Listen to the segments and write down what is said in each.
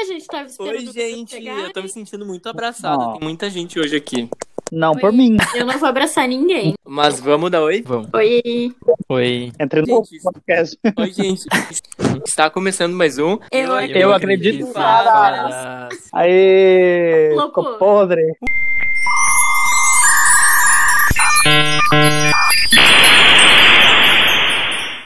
A gente tava esperando Oi, gente. Eu tô me sentindo muito abraçado. Ó. Tem muita gente hoje aqui. Não, Oi. por mim. Eu não vou abraçar ninguém. Mas vamos dar oi? Vamos. Oi. Oi. Entre no Gente, podcast. Oi, gente. Está começando mais um. Eu Eu acredito em fadas. Aê! Loucura. Ficou podre.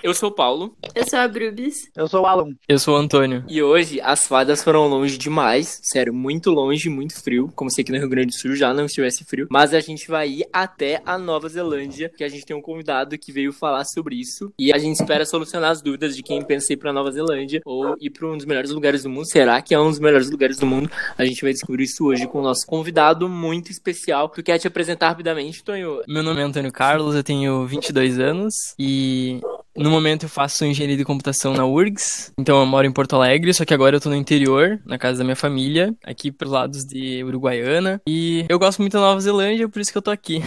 Eu sou o Paulo Eu sou a Brubis. Eu sou o Alan. Eu sou o Antônio. e hoje as fadas foram longe demais. Sério, muito longe, muito frio. Como se aqui no Rio Grande do Sul já não estivesse frio. Mas a gente vai ir até a Nova Zelândia, que a gente tem um convidado que veio falar sobre isso. E a gente espera solucionar as dúvidas de quem pensa em ir pra Nova Zelândia ou ir pra um dos melhores lugares do mundo. Será que é um dos melhores lugares do mundo? A gente vai descobrir isso hoje com o nosso convidado muito especial. Tu quer te apresentar rapidamente, Tonho? Meu nome é Antônio Carlos, eu tenho 22 anos e no momento eu faço engenharia de computação na URGS. Então eu moro em Porto Alegre, só que agora eu tô no interior, na casa da minha família, aqui pelos lados de Uruguaiana. E eu gosto muito da Nova Zelândia, por isso que eu tô aqui.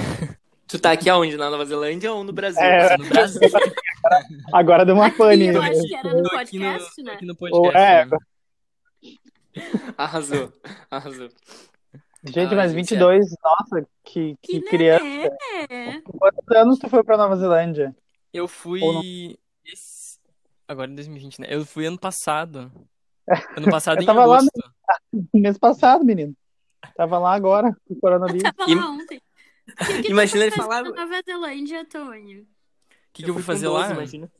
Tu tá aqui aonde? Na Nova Zelândia ou no Brasil? É. No Brasil. Agora deu uma pane. Eu acho que era no no, podcast, tô né? aqui no Ou- podcast. é, né? Arrasou, arrasou. Gente, Ah, mas gente, 22, nossa, que, que, Que criança. É. Quantos anos tu foi pra Nova Zelândia? Eu fui. Esse- Agora em 2020, né? Eu fui ano passado. Ano passado Eu em tava lá agosto. Mês passado, menino. Tava lá agora, com o coronavírus. Tava lá ontem. Que, que Imagina ele falar- Nova Zelândia, Antônio? O que, que eu fui fazer com 12, lá? imagina.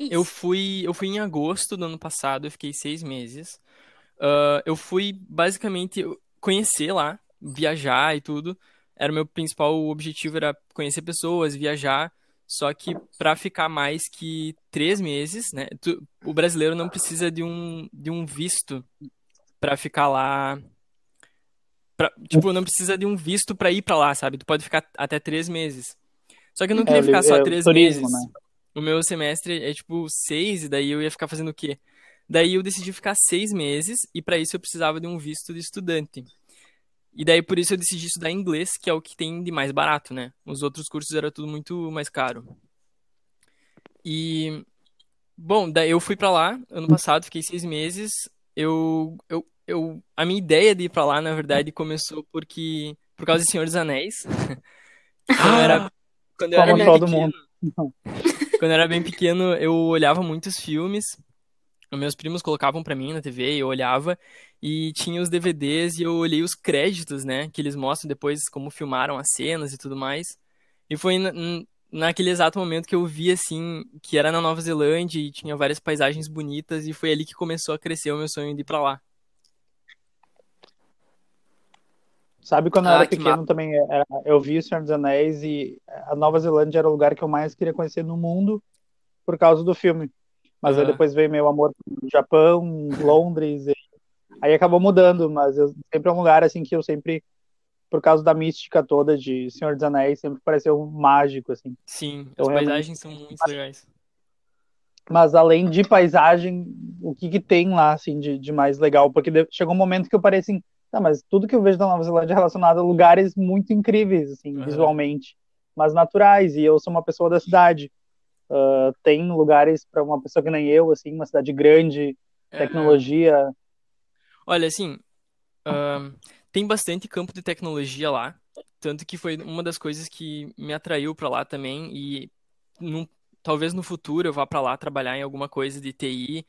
Isso. Eu fui, eu fui em agosto do ano passado, eu fiquei seis meses. Ah, eu fui basicamente conhecer lá, viajar e tudo. Era o meu principal objetivo, era conhecer pessoas, viajar. Só que pra ficar mais que três meses, né? tu- o brasileiro não precisa de um, de um visto pra ficar lá. Pra- tipo, não precisa de um visto pra ir pra lá, sabe? Tu pode ficar até três meses. Só que eu não queria É, ficar só é, três turismo, meses. né? O meu semestre é tipo seis, e daí eu ia ficar fazendo o quê? Daí eu decidi ficar seis meses, e pra isso eu precisava de um visto de estudante. E daí por isso eu decidi estudar inglês, que é o que tem de mais barato, né? Os outros cursos era tudo muito mais caro. E bom, daí eu fui pra lá ano passado, fiquei seis meses. Eu, eu, eu, a minha ideia de ir pra lá, na verdade, começou porque por causa de Senhor dos Anéis. Quando eu era, quando eu era bem pequeno, mundo. quando eu era bem pequeno, eu olhava muitos filmes. Meus primos colocavam pra mim na TV, eu olhava e tinha os DVDs e eu olhei os créditos, né, que eles mostram depois como filmaram as cenas e tudo mais. E foi na- naquele exato momento que eu vi assim que era na Nova Zelândia e tinha várias paisagens bonitas e foi ali que começou a crescer o meu sonho de ir pra lá. Sabe quando eu Ah, era que pequeno também, era- eu vi o Senhor dos Anéis e a Nova Zelândia era o lugar que eu mais queria conhecer no mundo por causa do filme. Mas aí Aham. depois veio meu amor pro Japão, Londres, e aí acabou mudando, mas eu, sempre é um lugar assim que eu sempre, por causa da mística toda de Senhor dos Anéis, sempre pareceu mágico, assim. Sim, Eu as realmente- paisagens são muito legais. Mas além de paisagem, o que que tem lá, assim, de, de mais legal? Porque chegou um momento que eu parei assim, tá, mas tudo que eu vejo da Nova Zelândia é relacionado a lugares muito incríveis, assim, Aham. visualmente, mas naturais, e eu sou uma pessoa da cidade. Ah, tem lugares para uma pessoa que nem eu, assim, uma cidade grande, É, tecnologia. Olha, assim, ahn, tem bastante campo de tecnologia lá, tanto que foi uma das coisas que me atraiu pra lá também e num- talvez no futuro eu vá pra lá trabalhar em alguma coisa de TI,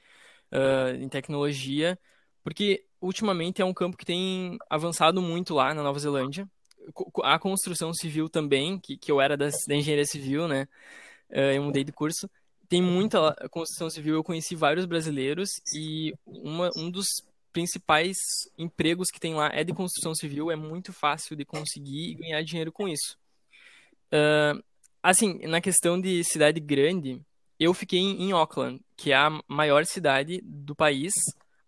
ah, em tecnologia, porque ultimamente é um campo que tem avançado muito lá na Nova Zelândia. A construção civil também, que, que eu era da, da engenharia civil, né? Ah, eu mudei de curso. Tem muita construção civil, eu conheci vários brasileiros e uma, um dos principais empregos que tem lá é de construção civil, é muito fácil de conseguir e ganhar dinheiro com isso. Ah, assim, na questão de cidade grande, eu fiquei em Auckland, que é a maior cidade do país.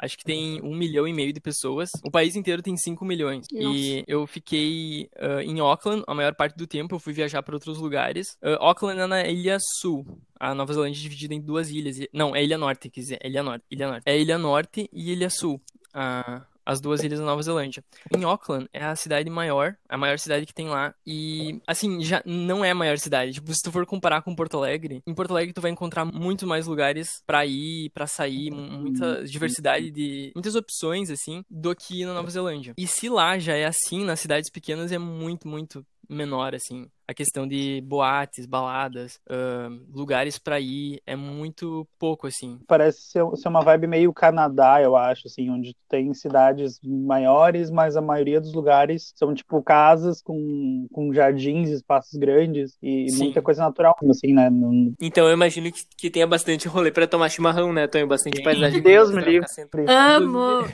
Acho que tem um milhão e meio de pessoas. O país inteiro tem 5 milhões. E eu fiquei ah, em Auckland a maior parte do tempo. Eu fui viajar para outros lugares. Ah, Auckland é na Ilha Sul. A Nova Zelândia é dividida em duas ilhas. Não, é Ilha Norte, quer dizer. É Ilha Norte. Ilha Norte. É Ilha Norte e Ilha Sul. A, as duas ilhas da Nova Zelândia. Em Auckland é a cidade maior, a maior cidade que tem lá. E, assim, já não é a maior cidade. Tipo, se tu for comparar com Porto Alegre, em Porto Alegre tu vai encontrar muito mais lugares pra ir, pra sair, muita diversidade de. muitas opções, assim, do que na Nova Zelândia. E se lá já é assim, nas cidades pequenas é muito, muito menor, assim a questão de boates, baladas, uh, lugares para ir é muito pouco assim. Parece ser, ser, uma vibe meio Canadá, eu acho, assim, onde tem cidades maiores, mas a maioria dos lugares são tipo casas com, com jardins, espaços grandes e Sim. muita coisa natural, assim, né? Então eu imagino que, que tenha bastante rolê para tomar chimarrão, né? Tenho bastante Sim. paisagem. Deus me livre. Amo.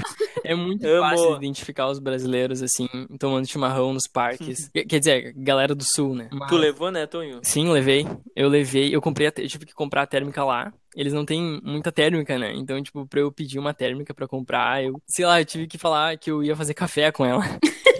É muito Amo. fácil identificar os brasileiros assim, tomando chimarrão nos parques. Quer dizer, galera do sul, né? Mas... Tu levou, né, Tonho? Sim, levei. Eu levei. Eu comprei, a, eu tive que comprar a térmica lá. Eles não têm muita térmica, né? Então, tipo, pra eu pedir uma térmica pra comprar, eu, sei lá, eu tive que falar que eu ia fazer café com ela.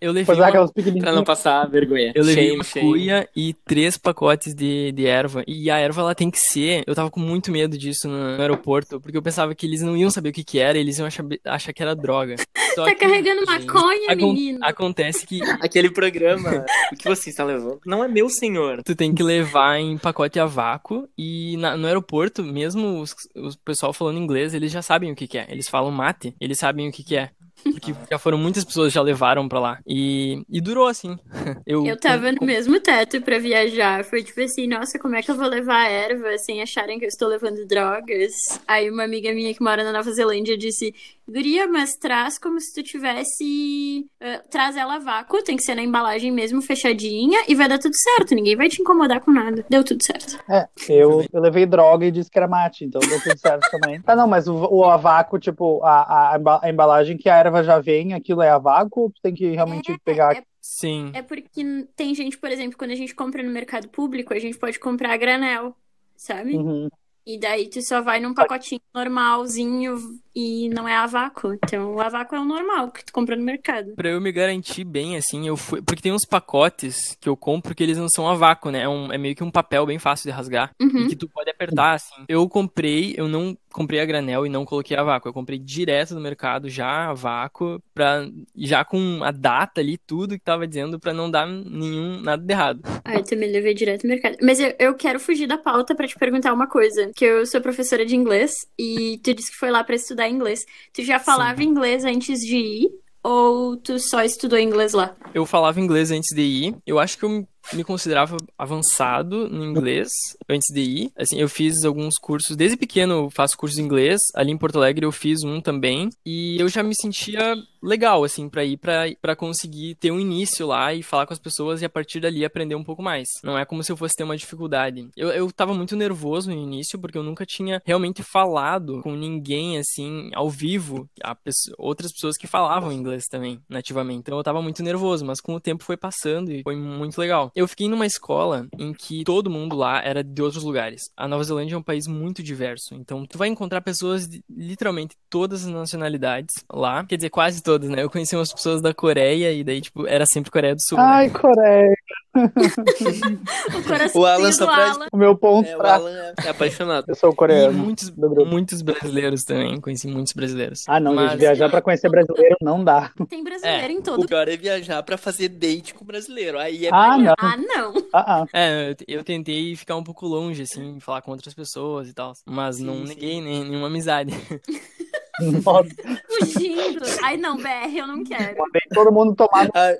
eu levei uma... pra não passar vergonha. Eu levei shame, uma cuia e três pacotes de, de erva. E a erva, ela tem que ser... Eu tava com muito medo disso no, no aeroporto, porque eu pensava que eles não iam saber o que que era, eles iam achar, achar que era droga. Só tá que, carregando maconha, menino? Acontece que... Aquele programa, o que você está levando? Não é meu senhor. Tu tem que levar em pacote a vácuo e na, no aeroporto, mesmo os, o pessoal falando inglês, eles já sabem o que que é. Eles falam mate, eles sabem o que que é. Porque já foram muitas pessoas já levaram pra lá. E, e durou assim. Eu, eu tava no mesmo teto pra viajar. Foi tipo assim, nossa, como é que eu vou levar erva sem acharem que eu estou levando drogas? Aí uma amiga minha que mora na Nova Zelândia disse: Guria, mas traz como se tu tivesse. Uh, traz ela a vácuo, tem que ser na embalagem mesmo, fechadinha, e vai dar tudo certo. Ninguém vai te incomodar com nada. Deu tudo certo. É, eu, eu levei droga e disse que era mate, então deu tudo certo também. Ah, não, mas o, o a vácuo, tipo, a, a, a embalagem que a erva já vem, aquilo é a vácuo, ou tu tem que realmente é, pegar. É... Sim. É porque tem gente, por exemplo, quando a gente compra no mercado público, a gente pode comprar a granel, sabe? Uhum. E daí tu só vai num pacotinho normalzinho e não é a vácuo. Então o a vácuo é o normal que tu compra no mercado. Pra eu me garantir bem, assim, eu fui. Porque tem uns pacotes que eu compro que eles não são a vácuo, né? É, um... é meio que um papel bem fácil de rasgar. Uhum. E que tu pode apertar, assim. Eu comprei, eu não comprei a granel e não coloquei a vácuo. Eu comprei direto do mercado já a vácuo, pra, já com a data ali, tudo que tava dizendo, pra não dar nenhum, nada de errado. Ah, eu também levei direto do mercado. Mas eu, eu quero fugir da pauta pra te perguntar uma coisa. Que eu sou professora de inglês e tu disse que foi lá pra estudar inglês. Tu já falava Sim. inglês antes de ir? Ou tu só estudou inglês lá? Eu falava inglês antes de ir. Eu acho que eu me considerava avançado no inglês antes de ir. Assim, eu fiz alguns cursos, desde pequeno eu faço cursos de inglês. Ali em Porto Alegre eu fiz um também. E eu já me sentia legal, assim, para ir para conseguir ter um início lá e falar com as pessoas e a partir dali aprender um pouco mais. Não é como se eu fosse ter uma dificuldade. Eu, eu tava muito nervoso no início porque eu nunca tinha realmente falado com ninguém, assim, ao vivo. Pessoa, outras pessoas que falavam inglês também, nativamente. Então eu tava muito nervoso, mas com o tempo foi passando e foi muito legal. Eu fiquei numa escola em que todo mundo lá era de outros lugares. A Nova Zelândia é um país muito diverso, então tu vai encontrar pessoas de literalmente todas as nacionalidades lá. Quer dizer, quase todas, né? Eu conheci umas pessoas da Coreia e daí, tipo, era sempre Coreia do Sul. Ai, né? Coreia! o, o Alan só traz... O meu ponto é, o Alan é, apaixonado. Eu sou coreano. E muitos, muitos brasileiros também, conheci muitos brasileiros. Ah, não, Mas... viajar pra conhecer brasileiro não dá. Tem brasileiro é, em todo. O pior é viajar pra fazer date com brasileiro. Aí é ah, não. ah, não. Ah, ah. É, eu, tentei ficar um pouco longe, assim, falar com outras pessoas e tal. Mas sim, não neguei nem, nenhuma amizade. Fugindo. Ai, não, BR, eu não quero. Todo mundo tomar. Are,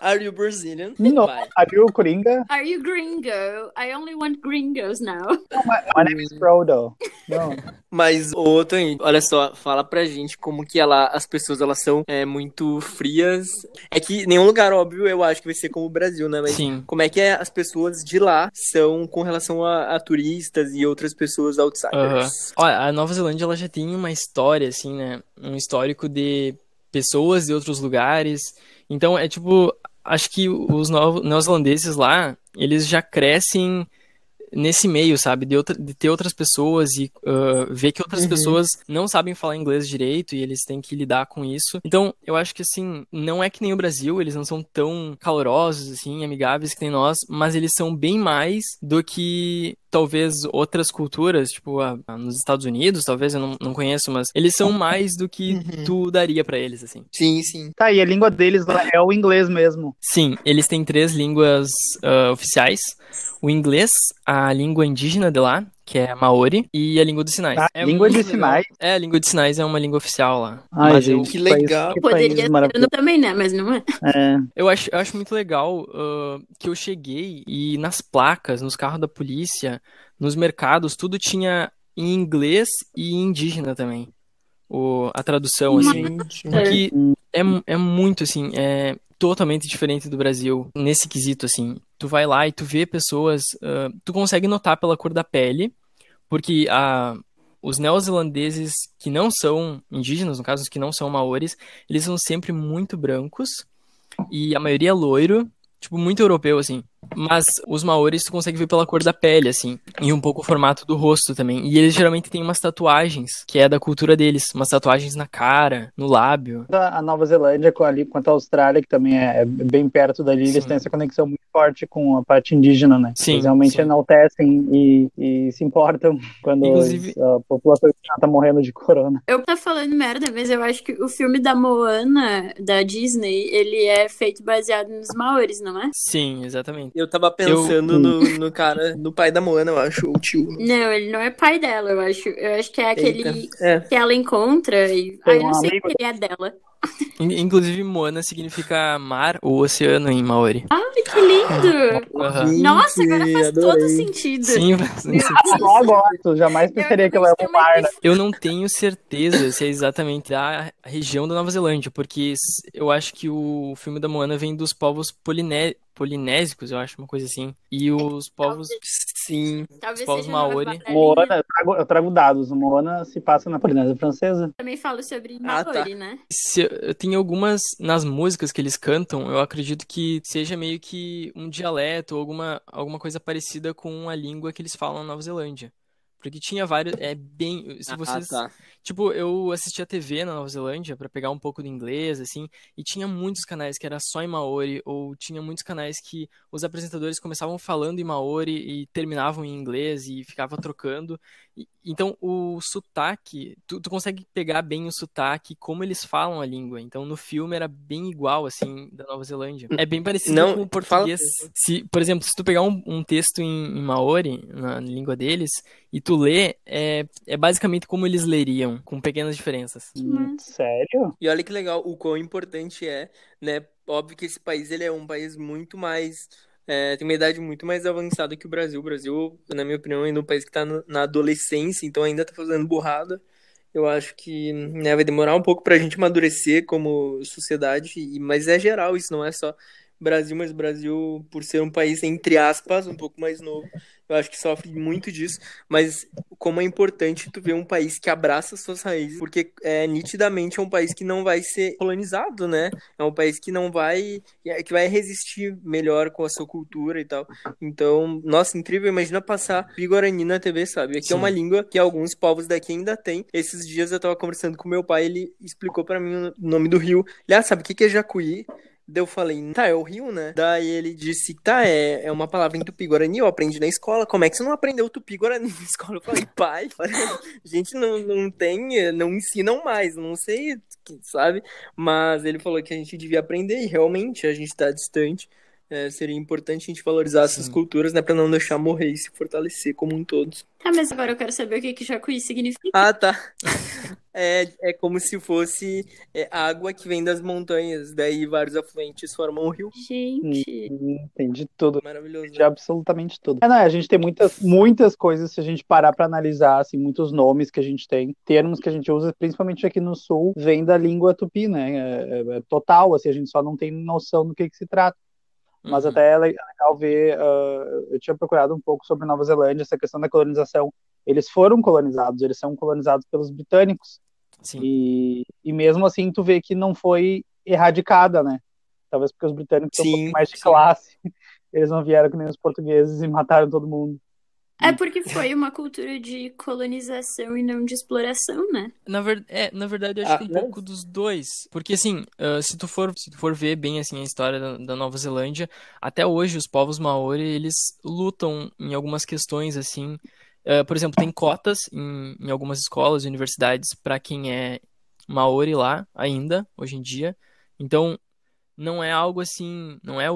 are you Brazilian? No. Are you Coringa? Are you gringo? I only want gringos now. No, my, my name is Frodo. No. Mas, ô, Tony, olha só, fala pra gente como que ela, as pessoas, elas são é, muito frias. É que nenhum lugar, óbvio, eu acho que vai ser como o Brasil, né? Mas Sim. como é que é, as pessoas de lá são com relação a, a turistas e outras pessoas outsiders? Olha, a Nova Zelândia, ela já tem uma história, assim, né? Um histórico de pessoas de outros lugares. Então, é tipo, acho que os neozelandeses lá, eles já crescem nesse meio, sabe? De, outra, de ter outras pessoas e uh, ver que outras uhum. pessoas não sabem falar inglês direito e eles têm que lidar com isso. Então, eu acho que, assim, não é que nem o Brasil, eles não são tão calorosos, assim, amigáveis que nem nós, mas eles são bem mais do que talvez outras culturas, tipo a, a, nos Estados Unidos, talvez eu não, não conheço, mas eles são mais do que uhum. tu daria para eles, assim. Sim, sim. Tá, e a língua deles é o inglês mesmo. Sim, eles têm três línguas uh, oficiais: o inglês, a língua indígena de lá, que é Maori, e a língua dos sinais. Ah, é língua de legal. sinais? É, a língua de sinais é uma língua oficial lá. Ai, Mas gente, eu... que legal. Que Poderia ser também, né? Mas não é. é. Eu, acho, eu acho muito legal uh, que eu cheguei e nas placas, nos carros da polícia, nos mercados, tudo tinha em inglês e indígena também. O, a tradução, assim. Porque é, é muito, assim, é totalmente diferente do Brasil nesse quesito, assim. Tu vai lá e tu vê pessoas, uh, tu consegue notar pela cor da pele porque a, os neozelandeses que não são indígenas, no caso, os que não são maores, eles são sempre muito brancos e a maioria é loiro, tipo, muito europeu, assim. Mas os maores tu consegue ver pela cor da pele, assim, e um pouco o formato do rosto também. E eles geralmente têm umas tatuagens, que é da cultura deles, umas tatuagens na cara, no lábio. A Nova Zelândia, ali, quanto a Austrália, que também é bem perto dali, sim. eles têm essa conexão muito forte com a parte indígena, né? Sim, eles realmente sim. enaltecem e, e, se importam quando Inclusive... a população já tá morrendo de corona. Eu tô falando merda, mas eu acho que o filme da Moana, da Disney, ele é feito baseado nos maores, não é? Sim, exatamente. Eu tava pensando eu... no, no cara, no pai da Moana, eu acho, o tio. Não, ele não é pai dela, eu acho. Eu acho que é aquele é. que ela encontra e. Aí eu não sei o que é dela. Inclusive, Moana significa mar ou oceano em Maori. Ai, que lindo! Uhum. Nossa, agora faz adorei. todo sentido. Sim, faz sentido. Eu gosto, jamais pensaria que ela é um mar. Né? Eu não tenho certeza se é exatamente a região da Nova Zelândia, porque eu acho que o filme da Moana vem dos povos polinésios polinésicos, eu acho, uma coisa assim. E os povos, sim, Talvez os povos maori. Moana, eu trago, eu trago dados. Moana se passa na Polinésia Francesa. Também falo sobre maori, ah, tá. né? Se, tem algumas, nas músicas que eles cantam, eu acredito que seja meio que um dialeto ou alguma, alguma coisa parecida com a língua que eles falam na Nova Zelândia. Porque tinha vários. É bem. Se ah, vocês. Ah, tá. Tipo, eu assistia TV na Nova Zelândia para pegar um pouco do inglês, assim, e tinha muitos canais que era só em Maori, ou tinha muitos canais que os apresentadores começavam falando em Maori e terminavam em inglês e ficava trocando. Então, o sotaque, tu, tu consegue pegar bem o sotaque, como eles falam a língua. Então, no filme era bem igual, assim, da Nova Zelândia. É bem parecido Não, com o português. Se, por exemplo, se tu pegar um, um texto em, em Maori, na língua deles, e tu lê, é, é basicamente como eles leriam com pequenas diferenças. Hum, sério? E olha que legal, o quão importante é, né? Óbvio que esse país ele é um país muito mais é, tem uma idade muito mais avançada que o Brasil. O Brasil, na minha opinião, é um país que está na adolescência, então ainda está fazendo burrada. Eu acho que né, vai demorar um pouco para a gente amadurecer como sociedade, mas é geral, isso não é só Brasil, mas o Brasil, por ser um país, entre aspas, um pouco mais novo, eu acho que sofre muito disso, mas como é importante tu ver um país que abraça suas raízes, porque é, nitidamente é um país que não vai ser colonizado, né? É um país que não vai, que vai resistir melhor com a sua cultura e tal. Então, nossa, incrível, imagina passar Guarani na TV, sabe? Aqui Sim. é uma língua que alguns povos daqui ainda têm. Esses dias eu tava conversando com meu pai, ele explicou para mim o nome do rio. Ele, ah, sabe o que é Jacuí? Daí eu falei, tá, é o rio, né? Daí ele disse, tá, é, é uma palavra em tupi-guarani, eu aprendi na escola. Como é que você não aprendeu tupi-guarani na escola? Eu falei, pai, gente não, não tem, não ensinam mais, não sei, sabe? Mas ele falou que a gente devia aprender e realmente a gente tá distante é, seria importante a gente valorizar Sim. essas culturas, né, para não deixar morrer e se fortalecer como um todo. Tá, mas agora eu quero saber o que que Jacuí significa. Ah, tá. É, é como se fosse é, água que vem das montanhas, daí vários afluentes formam um rio. Gente. Entendi tudo. Maravilhoso. Entendi absolutamente tudo. É, não, a gente tem muitas, muitas coisas, se a gente parar para analisar, assim, muitos nomes que a gente tem, termos que a gente usa, principalmente aqui no sul, vem da língua tupi, né? É, é, é total, assim, a gente só não tem noção do que, que se trata. Mas uhum. até é legal ver, uh, eu tinha procurado um pouco sobre Nova Zelândia, essa questão da colonização. Eles foram colonizados, eles são colonizados pelos britânicos. Sim. E, e mesmo assim tu vê que não foi erradicada, né? Talvez porque os britânicos são um pouco mais de sim. classe. Eles não vieram que nem os portugueses e mataram todo mundo. É porque foi uma cultura de colonização e não de exploração, né? Na, ver... é, na verdade, eu acho Ah, que um não. pouco dos dois. Porque, assim, ah, se tu for, se tu for ver bem, assim, a história da, da Nova Zelândia, até hoje os povos maori, eles lutam em algumas questões, assim. Ah, por exemplo, tem cotas em, em algumas escolas e universidades para quem é maori lá, ainda, hoje em dia. Então, não é algo assim, não é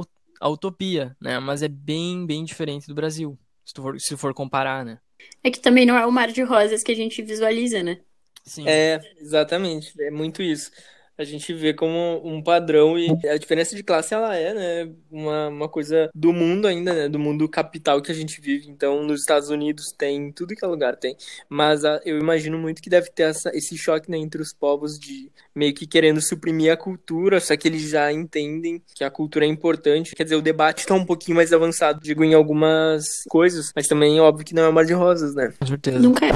a utopia, né? Mas é bem, bem diferente do Brasil, se tu for, se for comparar, né? É que também não é o mar de rosas que a gente visualiza, né? Sim. É, exatamente. É muito isso. A gente vê como um padrão e a diferença de classe ela é, né, uma, uma coisa do mundo ainda, né, do mundo capital que a gente vive. Então, nos Estados Unidos tem, em tudo que é lugar tem. Mas ah, eu imagino muito que deve ter essa, esse choque, né, entre os povos de meio que querendo suprimir a cultura, só que eles já entendem que a cultura é importante. Quer dizer, o debate tá um pouquinho mais avançado, digo, em algumas coisas, mas também, óbvio que não é um mar de rosas, né? Com certeza. Nunca é.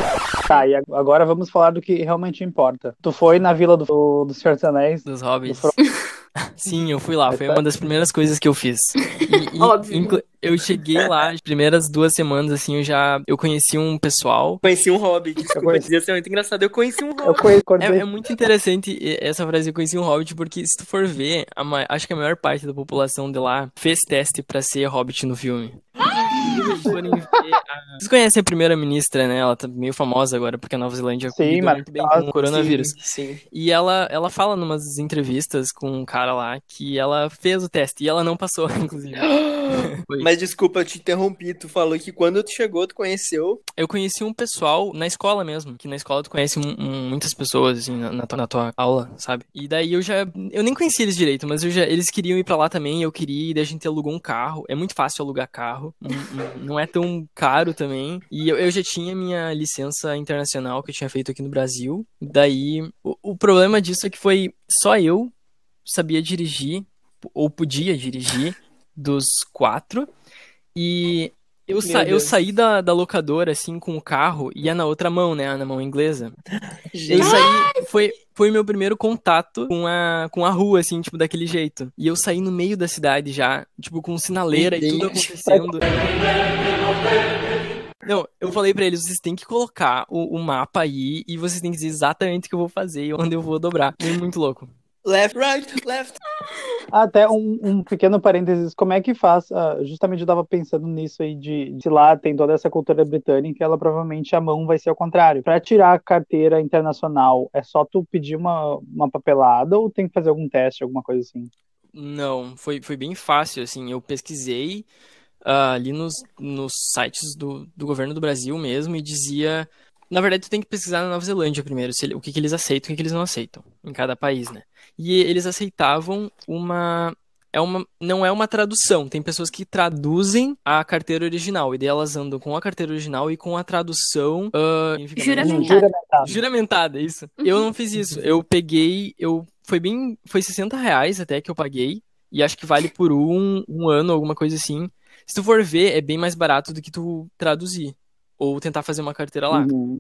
Tá, e ag- agora vamos falar do que realmente importa. Tu foi na vila do, do Senhor dos Anéis. Dos hobbits. Do Sim, eu fui lá. Foi uma das primeiras coisas que eu fiz. E, e, Óbvio. eu cheguei lá, as primeiras duas semanas, assim, eu já... Eu conheci um pessoal. Conheci um hobbit, desculpa conheci- dizer assim, é muito engraçado. Eu conheci um Eu hobbit. quando É, é muito interessante e- essa frase, eu conheci um hobbit, porque se tu for ver, a acho que a maior parte da população de lá fez teste pra ser hobbit no filme. Se vocês forem ver a- Vocês conhecem a primeira-ministra, né? Ela tá meio famosa agora, porque a Nova Zelândia Sim, lidou muito bem com o coronavírus. Sim, sim. E ela, ela fala numas entrevistas com um cara lá que ela fez o teste e ela não passou, inclusive. Mas desculpa, eu te interrompi. Tu falou que quando tu chegou, tu conheceu. Eu conheci um pessoal na escola mesmo, que na escola tu conhece um- um- muitas pessoas, assim, na, na tua, na tua aula, sabe? E daí eu já, eu nem conhecia eles direito, mas eu já, eles queriam ir pra lá também, eu queria, e daí a gente alugou um carro. É muito fácil alugar carro, não, não- não é tão caro também. E eu, eu já tinha minha licença internacional que eu tinha feito aqui no Brasil. Daí, o, o problema disso é que foi só eu sabia dirigir, ou podia dirigir, dos quatro. E eu, sa eu Deus. saí da, da locadora, assim, com o carro, ia na outra mão, né? Na mão inglesa. Eu Gente, saí. Foi, foi meu primeiro contato com a, com a rua, assim, tipo, daquele jeito. E eu saí no meio da cidade já, tipo, com sinaleira e tudo acontecendo. Não, eu falei pra eles, vocês têm que colocar o, o mapa aí e vocês têm que dizer exatamente o que eu vou fazer e onde eu vou dobrar. É muito louco. Left, right, left. Até um, um pequeno parênteses, como é que faz? ah, justamente eu tava pensando nisso aí de, de lá tem toda essa cultura britânica, ela provavelmente a mão vai ser ao contrário. Para tirar a carteira internacional, é só tu pedir uma, uma papelada ou tem que fazer algum teste, alguma coisa assim? Não, foi, foi bem fácil, assim, eu pesquisei ah, ali nos, nos sites do, do governo do Brasil mesmo e dizia... Na verdade, tu tem que pesquisar na Nova Zelândia primeiro, se o que, que eles aceitam e o que, que eles não aceitam, em cada país, né? E eles aceitavam uma... É uma, não é uma tradução, tem pessoas que traduzem a carteira original, e daí elas andam com a carteira original e com a tradução... ah, Juramentada. Juramentada. Isso. Eu não fiz isso. Eu peguei, eu foi bem, foi 60 reais até que eu paguei e acho que vale por um, um ano, alguma coisa assim. Se tu for ver, é bem mais barato do que tu traduzir ou tentar fazer uma carteira lá. Uhum.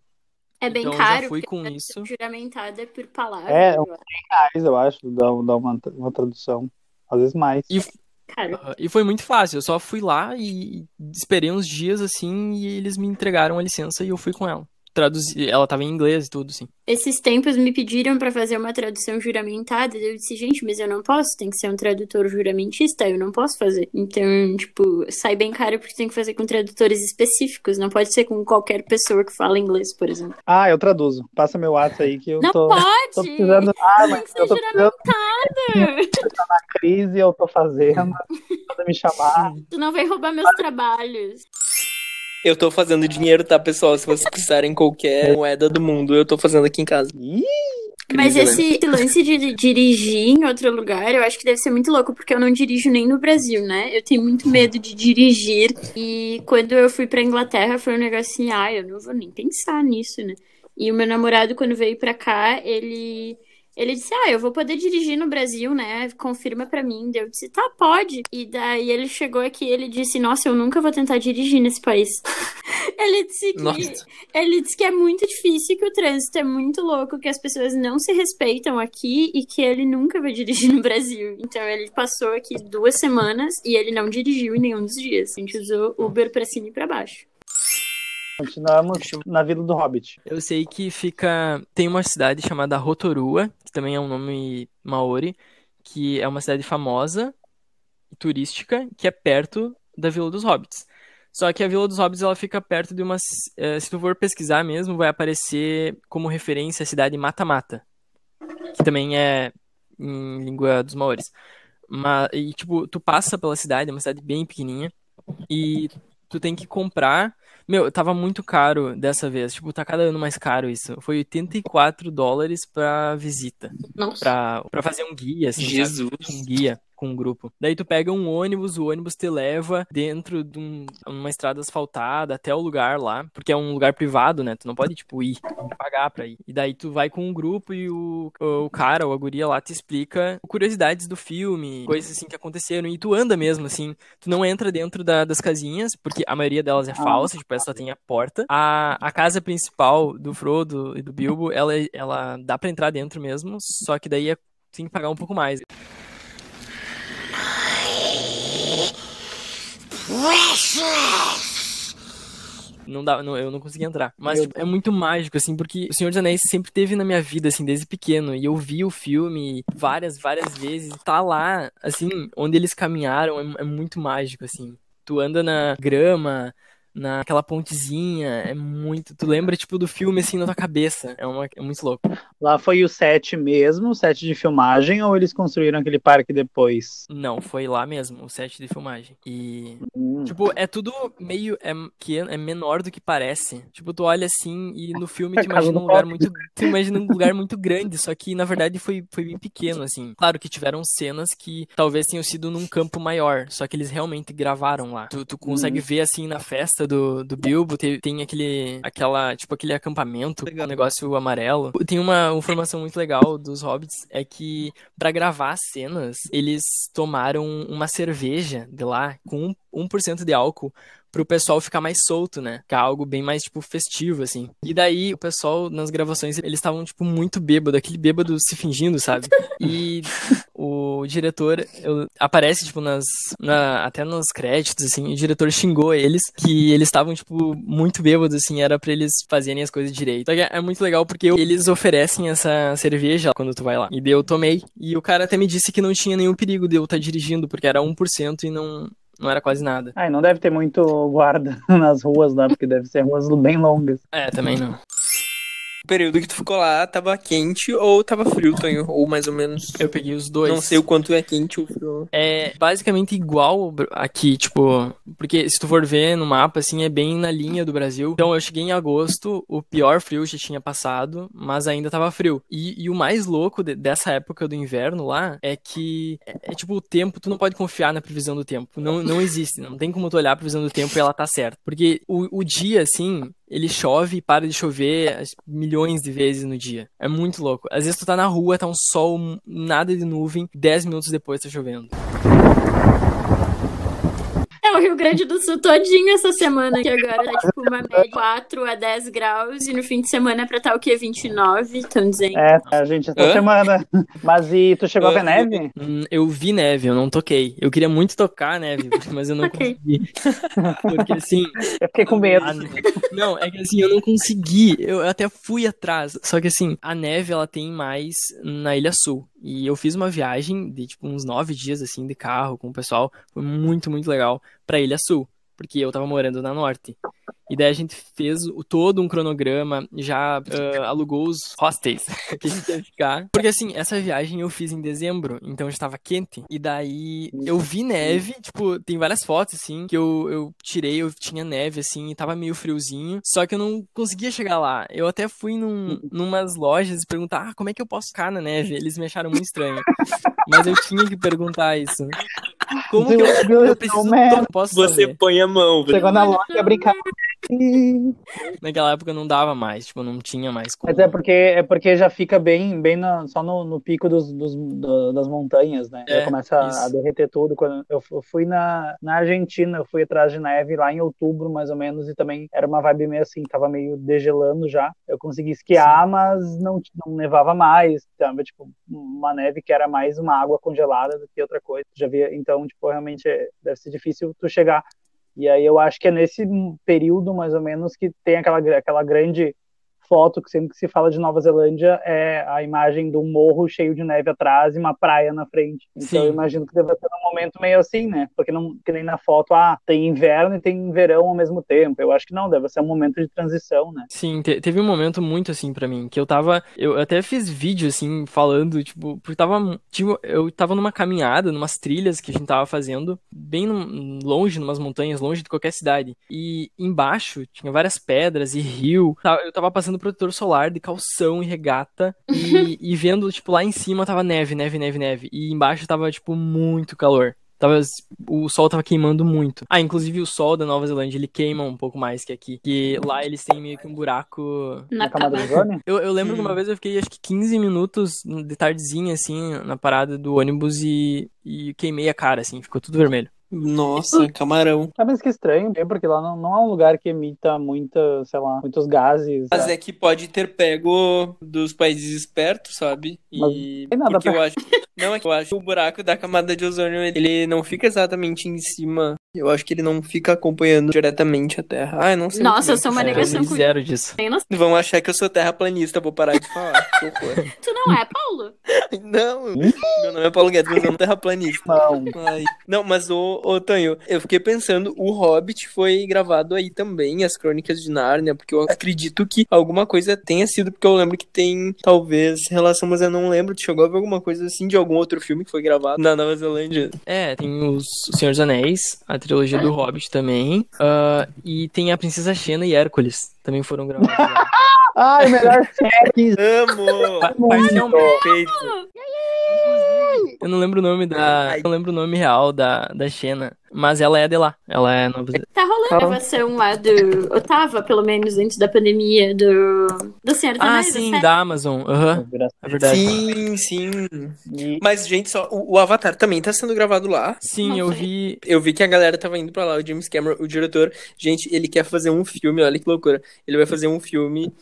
É bem Então eu já caro. fui com a isso. Juramentada é por palavra. É, eu um- acho. Reais, eu acho, dá, dá uma, uma tradução. Às vezes mais. E, Caro. ah, e foi muito fácil. Eu só fui lá e esperei uns dias assim e eles me entregaram a licença e eu fui com ela. Traduzi, ela tava em inglês e tudo, assim. Esses tempos me pediram pra fazer uma tradução juramentada. e Eu disse, gente, mas eu não posso, tem que ser um tradutor juramentista, eu não posso fazer. Então, tipo, sai bem caro porque tem que fazer com tradutores específicos, não pode ser com qualquer pessoa que fala inglês, por exemplo. Ah, eu traduzo. Passa meu WhatsApp aí que eu Não tô, pode! tô precisando. Ah, tem mas que ser eu tô precisando juramentada! na crise, eu tô fazendo. Pode me chamar. Tu não vai roubar meus trabalhos. Eu tô fazendo dinheiro, tá, pessoal? Se vocês precisarem qualquer moeda do mundo, eu tô fazendo aqui em casa. Ih, Mas né? esse, esse lance de dirigir em outro lugar, eu acho que deve ser muito louco, porque eu não dirijo nem no Brasil, né? Eu tenho muito medo de dirigir. E quando eu fui pra Inglaterra, foi um negócio assim, ah, eu não vou nem pensar nisso, né? E o meu namorado, quando veio pra cá, ele. Ele disse, ah, eu vou poder dirigir no Brasil, né? Confirma pra mim. Eu disse, tá, pode. E daí ele chegou aqui e ele disse, nossa, eu nunca vou tentar dirigir nesse país. ele disse que. Nossa. Ele diz que é muito difícil, que o trânsito é muito louco, que as pessoas não se respeitam aqui e que ele nunca vai dirigir no Brasil. Então ele passou aqui duas semanas e ele não dirigiu em nenhum dos dias. A gente usou Uber pra cima e pra baixo. Continuamos na Vila do Hobbit. Eu sei que fica. Tem uma cidade chamada Rotorua, que também é um nome maori, que é uma cidade famosa e turística, que é perto da Vila dos Hobbits. Só que a Vila dos Hobbits ela fica perto de uma. Se tu for pesquisar mesmo, vai aparecer como referência a cidade Mata-Mata, que também é em língua dos maores. Mas, e, tipo, tu passa pela cidade, é uma cidade bem pequenininha, e tu tem que comprar. Meu, tava muito caro dessa vez. Tipo, tá cada ano mais caro isso. Foi 84 dólares pra visita. Nossa. Pra, pra fazer um guia, assim. sabe? Jesus. Um guia com um grupo. Daí tu pega um ônibus, o ônibus te leva dentro de um- uma estrada asfaltada até o lugar lá, porque é um lugar privado, né? Tu não pode, tipo, ir, tem que pagar pra ir. E daí tu vai com um grupo e o, o cara ou a guria lá te explica curiosidades do filme, coisas assim que aconteceram. E tu anda mesmo, assim. Tu não entra dentro da- das casinhas, porque a maioria delas é falsa, tipo, essa só tem a porta. A, a casa principal do Frodo e do Bilbo, ela, ela dá pra entrar dentro mesmo, só que daí é, tem que pagar um pouco mais. Não dá, não, eu não consegui entrar. Mas tipo, é muito mágico, assim, porque o Senhor dos Anéis sempre teve na minha vida, assim, desde pequeno. E eu vi o filme várias, várias vezes. Tá lá, assim, onde eles caminharam, é, é muito mágico, assim. Tu anda na grama, naquela pontezinha, é muito. Tu lembra, tipo, do filme, assim, na tua cabeça. É, uma, é muito louco. Lá foi o set mesmo, o set de filmagem, ou eles construíram aquele parque depois? Não, foi lá mesmo, o set de filmagem. E Hum. Tipo, é tudo meio. É, que é menor do que parece. Tipo, tu olha assim e no filme tu imagina um lugar muito. Tu imagina um lugar muito grande, só que na verdade foi, foi bem pequeno, assim. Claro que tiveram cenas que talvez tenham sido num campo maior, só que eles realmente gravaram lá. Tu, tu consegue ver assim na festa do, do Bilbo, tem, tem aquele. aquela. Tipo, aquele acampamento, um negócio amarelo. Tem uma informação muito legal dos hobbits, é que pra gravar as cenas, eles tomaram uma cerveja de lá com 1% de álcool pro pessoal ficar mais solto, né? É algo bem mais, tipo, festivo, assim. E daí, o pessoal, nas gravações, eles estavam, tipo, muito bêbado, aquele bêbado se fingindo, sabe? E o diretor eu- aparece, tipo, nas... na- até nos créditos, assim, o diretor xingou eles, que eles estavam, tipo, muito bêbados, assim, era pra eles fazerem as coisas direito. Que é muito legal porque eles oferecem essa cerveja quando tu vai lá. E eu tomei. E o cara até me disse que não tinha nenhum perigo de eu estar dirigindo, porque era 1% e não, não era quase nada. Ah, e não deve ter muito guarda nas ruas lá, porque deve ser ruas bem longas. É, também não. Período que tu ficou lá tava quente ou tava frio, Tonho? Ou mais ou menos. Eu peguei os dois. Não sei o quanto é quente ou frio. É basicamente igual aqui, tipo, porque se tu for ver no mapa, assim, é bem na linha do Brasil. Então eu cheguei em agosto, o pior frio já tinha passado, mas ainda tava frio. E, e o mais louco de- dessa época do inverno lá é que é, é tipo o tempo, tu não pode confiar na previsão do tempo. Não, não existe, não tem como tu olhar a previsão do tempo e ela tá certa. Porque o, o dia, assim, ele chove e para de chover milhões de vezes no dia. É muito louco. Às vezes tu tá na rua, tá um sol, nada de nuvem, 10 minutos depois tá chovendo. O Rio Grande do Sul todinho essa semana, que agora tá tipo uma média de 4 a 10 graus e no fim de semana é pra estar o quê? 29, estão dizendo. É, a gente essa Hã? semana. Mas e tu chegou a ver neve? Hum, Eu vi neve, eu não toquei. Eu queria muito tocar neve, mas eu não Ok. consegui. Porque assim. Eu fiquei com medo. a ne- Não, é que assim, eu não consegui. Eu até fui atrás. Só que assim, a neve ela tem mais na Ilha Sul. E eu fiz uma viagem de tipo uns nove dias assim de carro com o pessoal. Foi muito, muito legal pra Ilha Sul. Porque eu tava morando na norte. E daí a gente fez o- todo um cronograma, já ah, alugou os hostels que a gente ia ficar. Porque assim, essa viagem eu fiz em dezembro, então já estava quente. E daí eu vi neve, tipo, tem várias fotos assim, que eu, eu tirei, eu tinha neve assim, e tava meio friozinho. Só que eu não conseguia chegar lá. Eu até fui num, numas lojas e perguntar, ah, como é que eu posso ficar na neve? Eles me acharam muito estranho. Mas eu tinha que perguntar isso. Como que eu, Deus, eu preciso posso Você saber? põe a mão. Chegou na loja e brincar. Naquela época não dava mais, tipo, não tinha mais como. Mas é porque, é porque já fica bem, bem na- só no, no pico dos, dos- do- das montanhas, né? É, já começa a, a derreter tudo. Quando eu, eu fui na, na Argentina, eu fui atrás de neve lá em outubro, mais ou menos, e também era uma vibe meio assim, tava meio degelando já. Eu consegui esquiar, mas não, não nevava mais. Tava, tipo, uma neve que era mais uma água congelada do que outra coisa. Já via, então, tipo, realmente é- deve ser difícil tu chegar. E aí eu acho que é nesse período, mais ou menos, que tem aquela, aquela grande foto que sempre que se fala de Nova Zelândia é a imagem de um morro cheio de neve atrás e uma praia na frente. Então Sim. eu imagino que deve ser um momento meio assim, né? Porque não que nem na foto, ah, tem inverno e tem verão ao mesmo tempo. Eu acho que não, deve ser um momento de transição, né? Sim, te teve um momento muito assim para mim, que eu tava, eu até fiz vídeo assim falando, tipo, porque tava, tipo, eu tava numa caminhada, numas trilhas que a gente tava fazendo, bem longe, numas montanhas, longe de qualquer cidade. E embaixo tinha várias pedras e rio. Eu tava passando usando protetor solar de calção e regata e, e vendo, tipo, lá em cima tava neve, neve, neve, neve. E embaixo tava, tipo, muito calor. Tava, o sol tava queimando muito. Ah, inclusive o sol da Nova Zelândia, ele queima um pouco mais que aqui. Que lá eles têm meio que um buraco... Na camada de ozônio? Eu, eu lembro hum. que uma vez eu fiquei, acho que 15 minutos de tardezinha, assim, na parada do ônibus e, e queimei a cara, assim, ficou tudo vermelho. Nossa, camarão. Ah, mas que estranho, porque lá não, não é um lugar que emita muita, sei lá, muitos gases. Mas é que pode ter pego dos países espertos, sabe? E tem nada porque pra... eu acho. Não, é que eu acho que o buraco da camada de ozônio ele não fica exatamente em cima. Eu acho que ele não fica acompanhando diretamente a Terra. Ah, eu não sei. Nossa, eu sou uma negação com zero disso. Vão achar que eu sou terraplanista, vou parar de falar. tu não é, Paulo? não, meu nome é Paulo Guedes, mas eu não terraplanista. Não. Não, mas o, ô, Tonho, eu fiquei pensando, o Hobbit foi gravado aí também, as Crônicas de Nárnia, porque eu acredito que alguma coisa tenha sido, porque eu lembro que tem, talvez, relação, mas eu não lembro. Tu chegou a ver alguma coisa assim de algum outro filme que foi gravado na Nova Zelândia? É, tem os Senhor dos Anéis, a trilogia do Hobbit também, uh, e tem a Princesa Xena e Hércules, também foram gravados. Ai, melhor série. Amo! Perfeito. Eu não lembro o nome da. Eu não lembro o nome real da, da Xena. Mas ela é de lá. Ela é nova Tá rolando a gravação lá do. Eu tava, pelo menos, antes da pandemia, do. Do Senhor dos Ah, sim, da Amazon. Aham. Uhum. É verdade. Sim, sim. Mas, gente, só. O, o, Avatar também tá sendo gravado lá. Sim, não eu sei. vi. Eu vi que a galera tava indo pra lá. O James Cameron, o diretor. Gente, ele quer fazer um filme, olha que loucura. Ele vai fazer um filme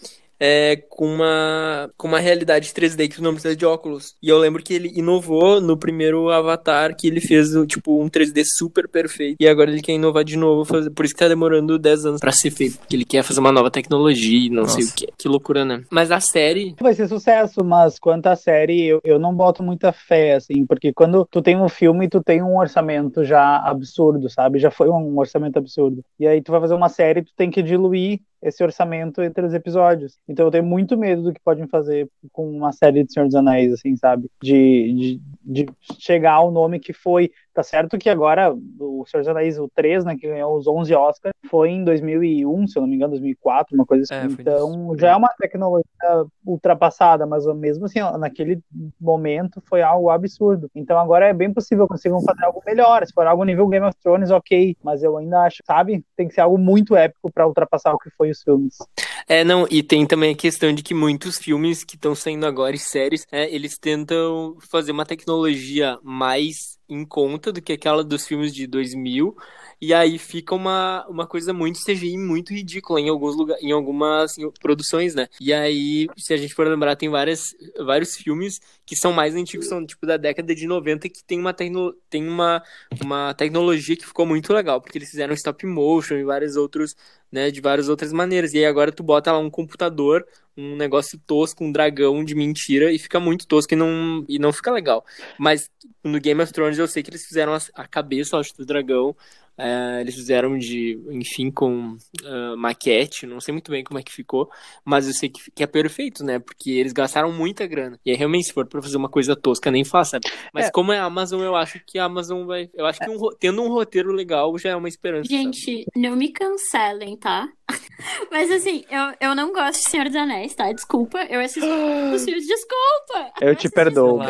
é, com, uma, com uma realidade 3D que tu não precisa de óculos. E eu lembro que ele inovou no primeiro Avatar, que ele fez tipo um 3D super perfeito. E agora ele quer inovar de novo, fazer, por isso que tá demorando 10 anos pra ser feito. Porque ele quer fazer uma nova tecnologia e não Nossa. sei o que. Que loucura, né? Mas a série. Vai ser sucesso, mas quanto à série, eu, eu não boto muita fé, assim, porque quando tu tem um filme, tu tem um orçamento já absurdo, sabe? Já foi um orçamento absurdo. E aí tu vai fazer uma série, tu tem que diluir esse orçamento entre os episódios. Então eu tenho muito medo do que podem fazer com uma série de Senhor dos Anéis, assim, sabe? De, de, de chegar ao nome que foi Tá certo que agora o Senhor dos Anéis, o 3, né, que ganhou os 11 Oscars, foi em 2001, se eu não me engano, 2004, uma coisa assim. É, então já é uma tecnologia ultrapassada, mas mesmo assim, naquele momento foi algo absurdo. Então agora é bem possível consigam fazer algo melhor. Se for algo nível Game of Thrones, ok, mas eu ainda acho, sabe, tem que ser algo muito épico para ultrapassar o que foi os filmes. É, não, e tem também a questão de que muitos filmes que estão saindo agora e séries, é, eles tentam fazer uma tecnologia mais em conta do que aquela dos filmes de 2000 e aí fica uma, uma coisa muito CGI muito ridícula em alguns lugares, em algumas assim, produções, né? E aí, se a gente for lembrar, tem várias, vários filmes que são mais antigos, são tipo da década de 90 que tem uma, tecno, tem uma, uma tecnologia que ficou muito legal, porque eles fizeram stop motion e vários outros, né, de várias outras maneiras. E aí agora tu bota lá um computador, um negócio tosco, um dragão de mentira e fica muito tosco e não, e não fica legal. Mas no Game of Thrones eu sei que eles fizeram a, a cabeça, acho, do dragão é, eles fizeram de, enfim, com uh, maquete, não sei muito bem como é que ficou, mas eu sei que, que, é perfeito, né? Porque eles gastaram muita grana. E aí, realmente, se for pra fazer uma coisa tosca, nem faça. Mas é. como é a Amazon, eu acho que a Amazon vai. Eu acho que um, tendo um roteiro legal já é uma esperança. Gente, sabe? não me cancelem, tá? Mas assim, eu, eu não gosto de Senhor dos Anéis, tá? Desculpa, eu assisto os filmes, desculpa! Eu, eu te perdoo.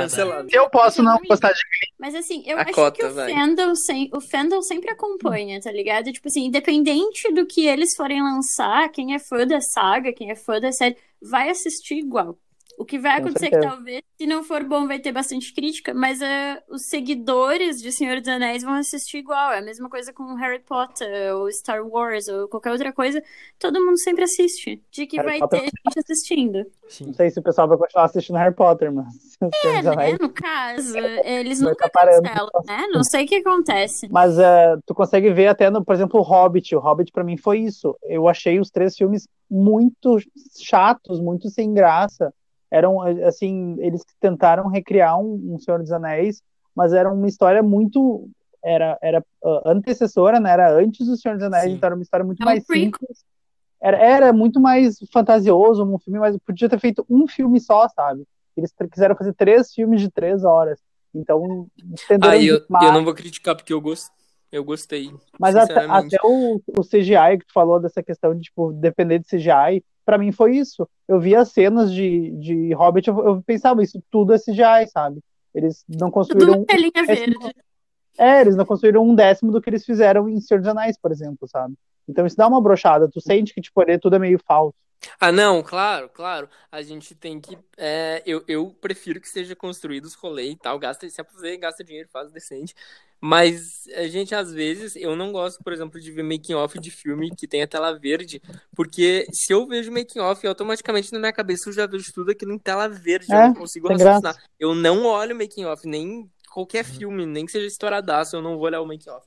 Eu posso não gostar de Mas assim, eu a acho cota, que o fandom, sem, o fandom sempre acompanha, tá ligado? Tipo assim, independente do que eles forem lançar, quem é fã da saga, quem é fã da série, vai assistir igual. O que vai acontecer é que talvez, se não for bom, vai ter bastante crítica, mas uh, os seguidores de Senhor dos Anéis vão assistir igual. É a mesma coisa com Harry Potter, ou Star Wars, ou qualquer outra coisa. Todo mundo sempre assiste. De que Harry vai Potter- ter gente assistindo. Não sei se o pessoal vai continuar assistindo Harry Potter, mas. É, né? No caso, eles Vai nunca tá cancelam, né? Não sei o que acontece. Mas é, tu consegue ver até, no, por exemplo, o Hobbit. O Hobbit pra mim foi isso. Eu achei os três filmes muito chatos, muito sem graça. Eram, assim, eles tentaram recriar um, um Senhor dos Anéis, mas era uma história muito. Era, era uh, antecessora, né? Era antes do Senhor dos Anéis, Sim. então era uma história muito É um mais simples. Era, era muito mais fantasioso, um filme, mas podia ter feito um filme só, sabe? Eles quiseram fazer três filmes de três horas. Então, Aí eu, demais. eu não vou criticar porque eu, gost, eu gostei. Mas até, até o, o CGI que tu falou dessa questão de tipo, depender de CGI, pra mim foi isso. Eu via as cenas de, de Hobbit, eu, eu pensava, isso tudo é CGI, sabe? Eles não Tudo construíram. uma telinha Esse- verde. É, eles não construíram um décimo do que eles fizeram em Senhor dos Anéis, por exemplo, sabe? Então isso dá uma brochada. Tu sente que, tipo, ali tudo é meio falso. Ah, não, claro, claro. A gente tem que. é, eu, eu prefiro que seja construído os rolês e tal. Gasta, se aposentar, gasta dinheiro, faz decente. Mas a gente, às vezes, eu não gosto, por exemplo, de ver making off de filme que tem a tela verde, porque se eu vejo making off, automaticamente na minha cabeça eu já vejo tudo aquilo em tela verde, eu É, não consigo raciocinar. Eu não olho making off, nem qualquer filme, nem que seja estouradaço, eu não vou olhar o making off.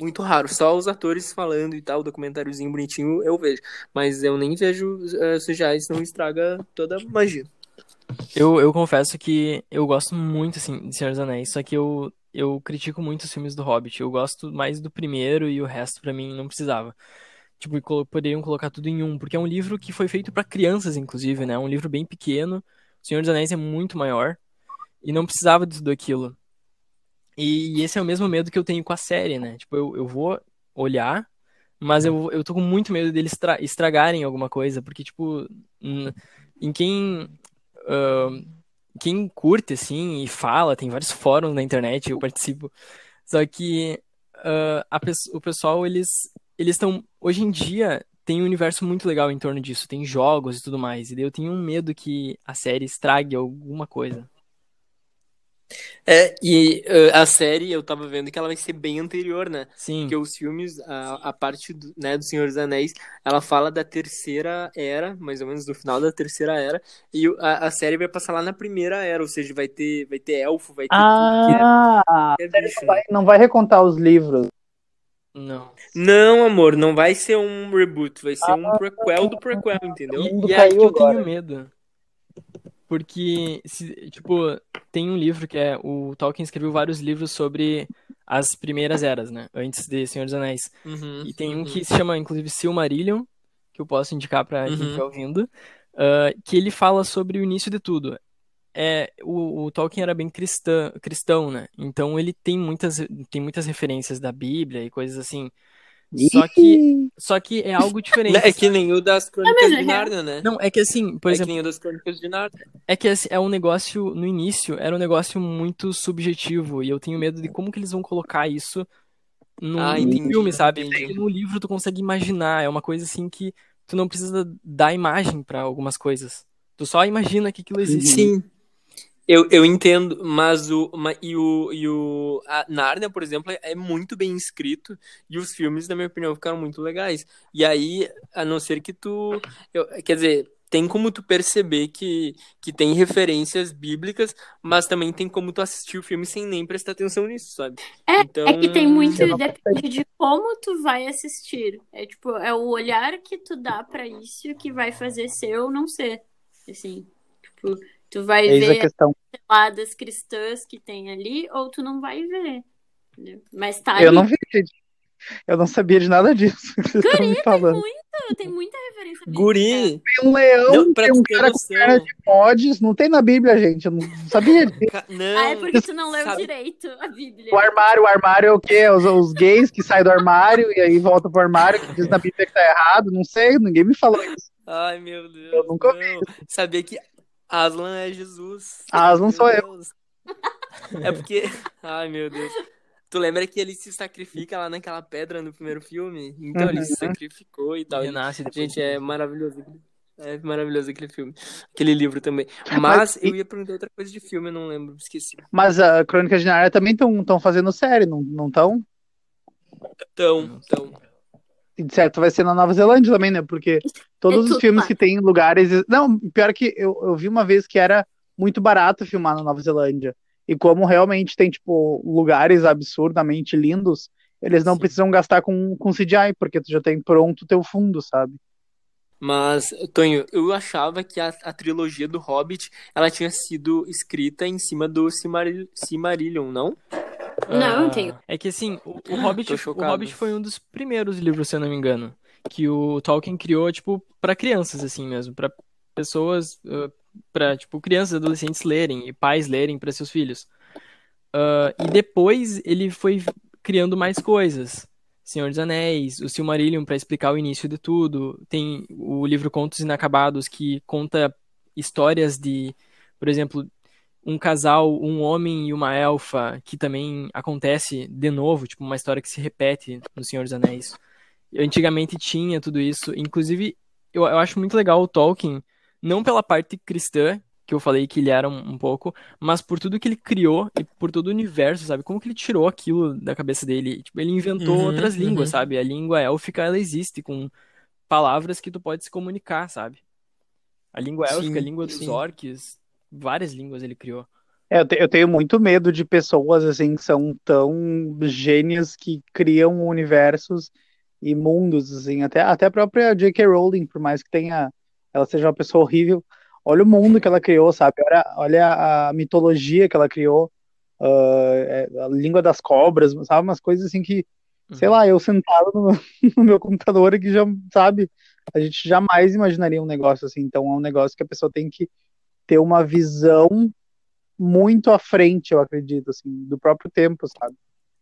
Muito raro, só os atores falando e tal, documentáriozinho bonitinho eu vejo. Mas eu nem vejo uh, CGI, senão estraga toda a magia. Eu, eu confesso que eu gosto muito, assim, de Senhor dos Anéis, só que eu, eu critico muito os filmes do Hobbit. Eu gosto mais do primeiro e o resto, pra mim, não precisava. Tipo, poderiam colocar tudo em um, porque é um livro que foi feito pra crianças, inclusive, né? É um livro bem pequeno. O Senhor dos Anéis é muito maior e não precisava de tudo aquilo. E, esse é o mesmo medo que eu tenho com a série, né? Tipo, eu, eu vou olhar, mas eu, eu tô com muito medo deles estra- estragarem alguma coisa, porque, tipo, em quem ahn, quem curte, assim, e fala, tem vários fóruns na internet, eu participo. Só que pes- o pessoal, eles eles estão. Hoje em dia, tem um universo muito legal em torno disso, tem jogos e tudo mais. E daí eu tenho um medo que a série estrague alguma coisa. É, e uh, a série, eu tava vendo que ela vai ser bem anterior, né? Sim, Porque os filmes, a, a parte do, né, do Senhor dos Anéis, ela fala da terceira era, mais ou menos do final da terceira era, e a, a série vai passar lá na primeira era, ou seja, vai ter, vai ter elfo, vai ter Ah, tudo que é, que é bicho, não vai, não vai recontar os livros. não. Não, amor, não vai ser um reboot, vai ser um prequel do prequel, entendeu? mundo E é aí que eu tenho agora. medo. Porque, se, tipo, tem um livro que é. O Tolkien escreveu vários livros sobre as primeiras eras, né? Antes de Senhor dos Anéis. Uhum, E tem um uhum. que se chama, inclusive, Silmarillion, que eu posso indicar quem Uhum. estiver ouvindo, ah, que ele fala sobre o início de tudo. É, o, o Tolkien era bem cristã, cristão, né? Então ele tem muitas, tem muitas referências da Bíblia e coisas assim. Só que, só que é algo diferente. É que nem o das Crônicas é de real. Nárnia, né? Não, é que assim, por é exemplo, que nem o das Crônicas de Nárnia. é que assim, é um negócio, no início, era um negócio muito subjetivo, e eu tenho medo de como que eles vão colocar isso num, Ah, filme, sabe? entendi. Porque no livro tu consegue imaginar, é uma coisa assim que tu não precisa dar imagem pra algumas coisas. Tu só imagina que aquilo existe. Sim. Eu, eu entendo, mas o, ma- e o, e o a Nárnia, por exemplo, é muito bem escrito e os filmes, na minha opinião, ficaram muito legais. E aí, a não ser que tu. eu- quer dizer, tem como tu perceber que, que tem referências bíblicas, mas também tem como tu assistir o filme sem nem prestar atenção nisso, sabe? É, Então, é que tem muito, depende de como tu vai assistir. É tipo, é o olhar que tu dá pra isso que vai fazer ser ou não ser. Assim, tipo, tu vai Eis a ver questão. as ladas cristãs que tem ali, ou tu não vai ver. entendeu? Mas tá Eu ali. não vi, gente. Eu não sabia de nada disso que vocês estão me falando. Muito, tem muita referência. Guri! Tem um leão, Não, tem um cara com noção. perna de mods. Não tem na Bíblia, gente. Eu não sabia disso. Não, Ah, é porque tu não leu sabe- direito a Bíblia. O armário, o armário é o quê? Os, os gays que saem do armário e aí voltam pro armário, que diz na Bíblia que tá errado. Não sei, ninguém me falou isso. Ai, meu Deus. Eu nunca não. Sabia que Aslan é Jesus. Aslan Meu sou eu. É porque. Ai, meu Deus. Tu lembra que ele se sacrifica lá naquela pedra no primeiro filme? Então ele se Uhum. sacrificou e tal. Renasce depois. Gente, é maravilhoso. É maravilhoso aquele filme. Aquele livro também. Mas, Mas eu ia perguntar outra coisa de filme, eu não lembro, esqueci. Mas a Crônica de Narnia também estão fazendo série, não estão? Estão, estão. E de certo vai ser na Nova Zelândia também, né? Porque todos é os filmes que tem lugares. Não, pior que eu, eu vi uma vez que era muito barato filmar na Nova Zelândia. E como realmente tem, tipo, lugares absurdamente lindos, eles não Sim. precisam gastar com, com CGI, porque tu já tem pronto o teu fundo, sabe? Mas, Tonho, eu achava que a, a, trilogia do Hobbit ela tinha sido escrita em cima do Cimaril Cimarillion, não? Não, ah, tenho. É que assim, o, o Hobbit, o Hobbit foi um dos primeiros livros, se eu não me engano, que o Tolkien criou, tipo, para crianças, assim mesmo, para pessoas, uh, para tipo, crianças, adolescentes lerem e pais lerem para seus filhos. Uh, e depois ele foi criando mais coisas. Senhor dos Anéis, o Silmarillion para explicar o início de tudo, tem o livro Contos Inacabados que conta histórias de, por exemplo, um casal, um homem e uma elfa, que também acontece de novo, tipo uma história que se repete no Senhor dos Anéis. Antigamente tinha tudo isso, inclusive eu, eu acho muito legal o Tolkien, não pela parte cristã, que eu falei que ele era um, um, pouco, mas por tudo que ele criou e por todo o universo, sabe? Como que ele tirou aquilo da cabeça dele? Tipo, ele inventou uhum, outras uhum. línguas, sabe? A língua élfica, ela existe com palavras que tu pode se comunicar, sabe? A língua élfica, sim, a língua dos sim. orcs, várias línguas ele criou. É, eu, tenho muito medo de pessoas, assim, que são tão gênios que criam universos e mundos, assim, até, até a própria J.K. Rowling, por mais que tenha, ela seja uma pessoa horrível, olha o mundo que ela criou, sabe? Olha, olha a mitologia que ela criou, uh, a língua das cobras, sabe? Umas coisas assim que, uhum. sei lá, eu sentado no, no meu computador que já, sabe? A gente jamais imaginaria um negócio assim. Então é um negócio que a pessoa tem que ter uma visão muito à frente, eu acredito, assim, do próprio tempo, sabe?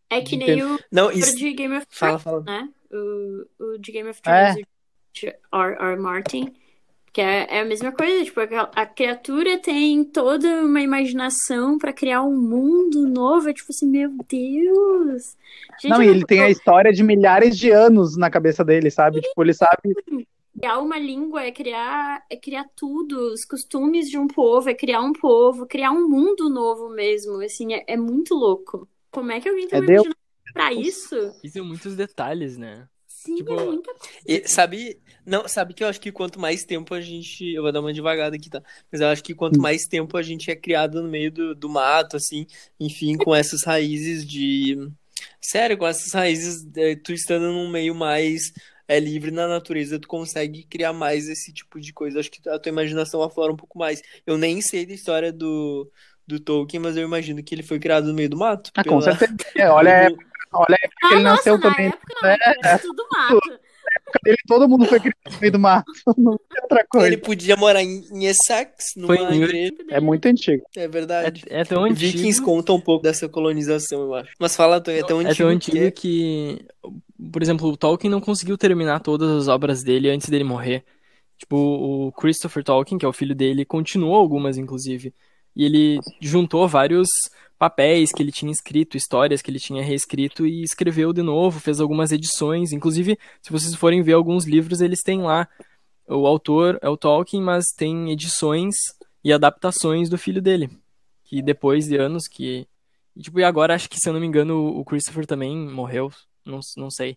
É que nem o não, isso... de Game of Thrones, fala, fala. né? O, o de Game of Thrones, é. R. R. Martin, que é, é, a mesma coisa, tipo, a, a, criatura tem toda uma imaginação para criar um mundo novo, é tipo assim, meu Deus! Gente, não, e ele tem a história de milhares de anos na cabeça dele, sabe? Sim. Tipo, ele sabe... Criar uma língua é criar, é criar tudo, os costumes de um povo, é criar um povo, criar um mundo novo mesmo, assim, é, é muito louco. Como é que alguém tem é uma pra isso? E são muitos detalhes, né? Sim, tipo, é muita coisa. E, sabe, não, sabe que eu acho que quanto mais tempo a gente. Eu vou dar uma devagada aqui, tá? Mas eu acho que quanto mais tempo a gente é criado no meio do, do mato, assim, enfim, com essas raízes de. Sério, com essas raízes, é, tu estando num meio mais é livre na natureza, tu consegue criar mais esse tipo de coisa. Acho que a tua imaginação aflora um pouco mais. Eu nem sei da história do, do Tolkien, mas eu imagino que ele foi criado no meio do mato. Ah, pela... com certeza. É, olha, olha a época ah, que ele nossa, nasceu também. Época, não, é, tudo mato dele, todo mundo foi criado no meio do mato. Não tem outra coisa. Ele podia morar em, em Essex, numa foi igreja. É muito antigo. É verdade. É, é tão antigo. Vikings conta um pouco dessa colonização, eu acho. Mas fala, Tony, é tão antigo. É tão antigo que... que, por exemplo, o Tolkien não conseguiu terminar todas as obras dele antes dele morrer. Tipo, o Christopher Tolkien, que é o filho dele, continuou algumas, inclusive. E ele juntou vários papéis que ele tinha escrito, histórias que ele tinha reescrito e escreveu de novo, fez algumas edições. Inclusive, se vocês forem ver alguns livros, eles têm lá. O autor é o Tolkien, mas tem edições e adaptações do filho dele. Que depois de anos que. E, tipo, e agora acho que, se eu não me engano, o Christopher também morreu. Não, não sei.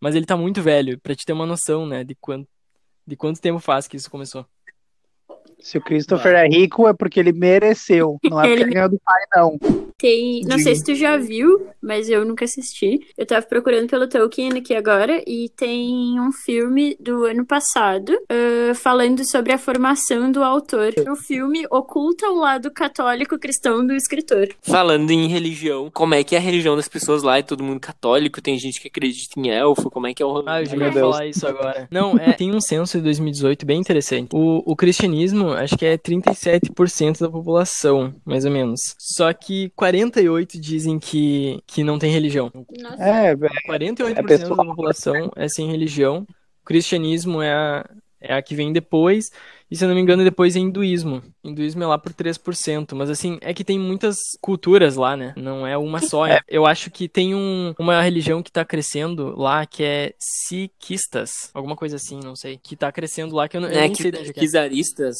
Mas ele tá muito velho, pra te ter uma noção, né, de quanto, de quanto tempo faz que isso começou. Se o Christopher é rico, é porque ele mereceu. Não é porque ele ganhou do pai, não. Tem. Não sei se tu já viu, mas eu nunca assisti. Eu tava procurando pelo Tolkien aqui agora e tem um filme do ano passado uh, falando sobre a formação do autor. O filme oculta o lado católico cristão do escritor. Falando em religião, como é que é a religião das pessoas lá? É todo mundo católico? Tem gente que acredita em elfo? Como é que é o. Ah, eu já ia falar isso agora. Não, é, tem um censo de 2018 bem interessante. O, o cristianismo acho que é 37% da população, mais ou menos. Só que 48 dizem que, que não tem religião. Nossa. É, 48% é pessoal... da população é sem religião. O cristianismo é a, é a que vem depois. E se eu não me engano, depois é hinduísmo. Hinduísmo é lá por 3%. Mas assim, é que tem muitas culturas lá, né? Não é uma só. É. Eu acho que tem um, uma religião que tá crescendo lá que é Sikhistas. Alguma coisa assim, não sei. Que tá crescendo lá que eu não, eu É, nem sei de onde que, que é. quizaristas.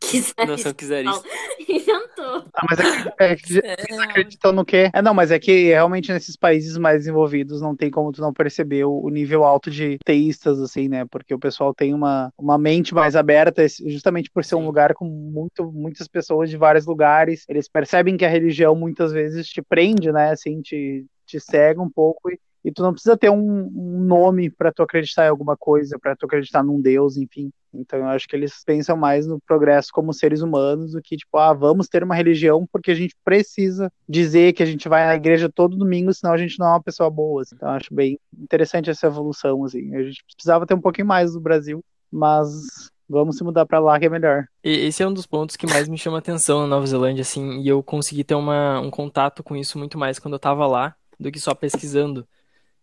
Quiser. Não são quizaristas. Inventou. Ah, mas é que, é que eles acreditam no quê? É, não, mas é que realmente nesses países mais desenvolvidos não tem como tu não perceber o, o nível alto de teístas, assim, né? Porque o pessoal tem uma, uma mente mais aberta, esse- justamente por ser um lugar com muito, muitas pessoas de vários lugares. Eles percebem que a religião muitas vezes te prende, né? Assim, te, te cega um pouco e, e tu não precisa ter um, um nome pra tu acreditar em alguma coisa, pra tu acreditar num Deus, enfim. Então eu acho que eles pensam mais no progresso como seres humanos do que, tipo, ah, vamos ter uma religião porque a gente precisa dizer que a gente vai na igreja todo domingo, senão a gente não é uma pessoa boa. assim. Então eu acho bem interessante essa evolução, assim. A gente precisava ter um pouquinho mais do Brasil, mas vamos se mudar pra lá que é melhor. Esse é um dos pontos que mais me chama atenção na Nova Zelândia, assim, e eu consegui ter uma, um contato com isso muito mais quando eu tava lá do que só pesquisando.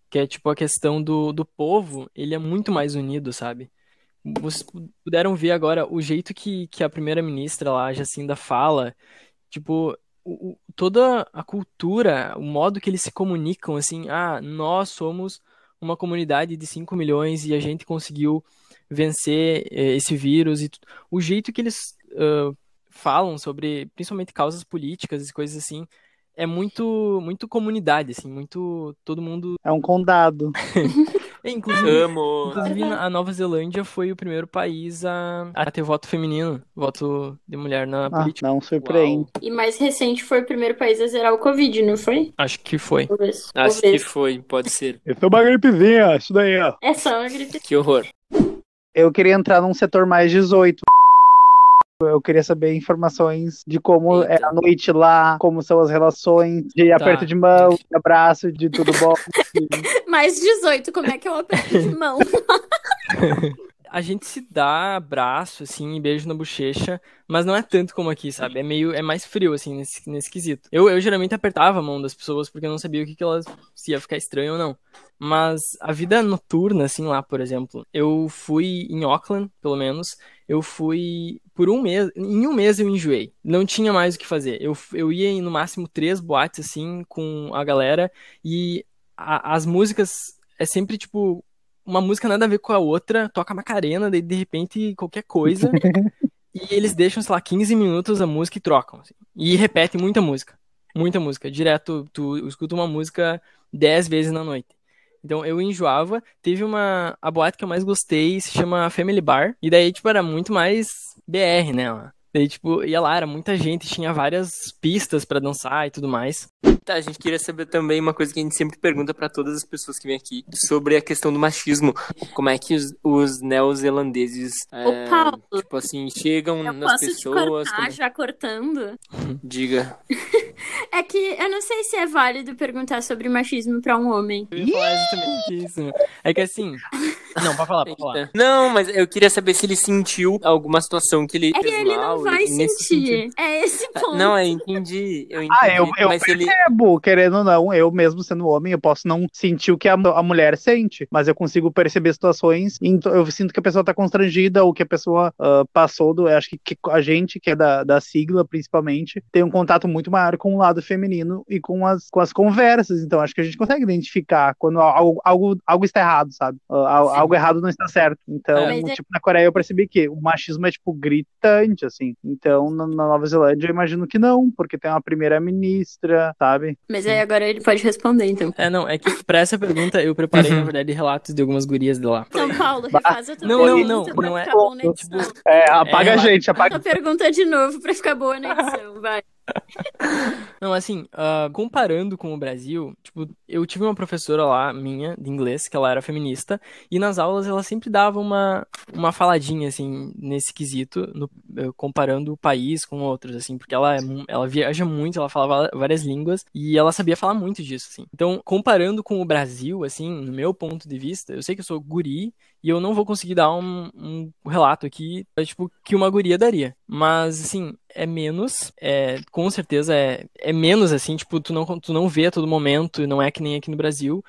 Que é tipo a questão do, do povo, ele é muito mais unido, sabe? Vocês pu- puderam ver agora o jeito que, que a primeira-ministra lá, Jacinda, fala, tipo, o- toda a cultura, o modo que eles se comunicam, assim, ah, nós somos uma comunidade de 5 milhões e a gente conseguiu vencer eh, esse vírus e o jeito que eles ah, falam sobre, principalmente causas políticas e coisas assim, é muito, muito comunidade, assim, muito todo mundo. É um condado. É, Inclusive, Amo. inclusive a Nova Zelândia foi o primeiro país a, a ter voto feminino, voto de mulher na Ah, política. não surpreende. Uau. E mais recente foi o primeiro país a zerar o Covid, não foi? Acho que foi. Talvez. Acho que foi, pode ser. Eu sou uma gripezinha, isso daí, ó. É só uma gripe. Que horror. Eu queria entrar num setor mais 18. Eu queria saber informações de como é Eita. a noite lá, como são as relações, de Tá. aperto de mão, de abraço, de tudo bom. Mais 18, como é que eu aperto de mão? A gente se dá abraço, assim, beijo na bochecha, mas não é tanto como aqui, sabe? É meio, é mais frio, assim, nesse, nesse quesito. Eu, eu geralmente apertava a mão das pessoas porque eu não sabia o que, que elas, se ia ficar estranho ou não. Mas a vida noturna, assim, lá, por exemplo, eu fui em Auckland, pelo menos, eu fui por um mês, em um mês eu enjoei. Não tinha mais o que fazer. Eu, eu ia em no máximo três boates, assim, com a galera, e a- as músicas é sempre, tipo, uma música nada a ver com a outra, toca Macarena, daí de repente qualquer coisa, e eles deixam, sei lá, 15 minutos a música e trocam, assim. E repetem muita música. Muita música. Direto, tu escuta uma música 10 vezes na noite. Então eu enjoava. Teve uma. A boate que eu mais gostei se chama Family Bar. E daí, tipo, era muito mais BR, né? lá. Daí, tipo, ia lá, era muita gente, tinha várias pistas pra dançar e tudo mais. Tá, a gente queria saber também uma coisa que a gente sempre pergunta pra todas as pessoas que vêm aqui sobre a questão do machismo. Como é que os, os neozelandeses, é, Paulo, tipo assim, chegam Eu nas te pessoas? cortar como- já cortando? Diga. É que eu não sei se é válido perguntar sobre machismo pra um homem. Eu ia falar exatamente isso. meu. É que assim. Não, pode falar, pode falar. Não, mas eu queria saber se ele sentiu alguma situação que ele É que fez ele mal, não vai sentir. sentido- É esse ponto. Não, eu entendi. Eu entendi. Ah, eu, eu mas se ele. percebo, querendo ou não, eu mesmo sendo homem, eu posso não sentir o que a, a mulher sente, mas eu consigo perceber situações, e então eu sinto que a pessoa tá constrangida, ou que a pessoa ah, passou do. Eu acho que, que a gente, que é da, da sigla principalmente, tem um contato muito maior com o lado feminino e com as, com as conversas, então acho que a gente consegue identificar quando algo, algo, algo está errado, sabe? Sim. algo errado não está certo. Então, é- tipo, na Coreia eu percebi que o machismo é, tipo, gritante, assim. Então, na, na Nova Zelândia eu imagino que não, porque tem uma primeira-ministra, sabe? Mas aí agora ele pode responder, então. É, não, é que pra essa pergunta eu preparei, Uhum. na verdade, relatos de algumas gurias de lá. Então, Paulo, refaz a tua Não, não, pergunta não, pra não é- bom na edição. É, apaga É, a gente, apaga. Tua pergunta de novo pra ficar boa na edição, vai. Não, assim, ah, comparando com o Brasil, tipo, eu tive uma professora lá, minha, de inglês, que ela era feminista, e nas aulas ela sempre dava uma, uma faladinha, assim, nesse quesito, no- eh, comparando o país com outros, assim, porque ela, é ela viaja muito, ela falava várias línguas, e ela sabia falar muito disso, assim. Então, comparando com o Brasil, assim, no meu ponto de vista, eu sei que eu sou guri, e eu não vou conseguir dar um, um relato aqui, é, tipo, que uma guria daria. Mas, assim, é menos, é, com certeza é, é menos, assim, tipo, tu não, tu não vê a todo momento, não é que nem aqui no Brasil.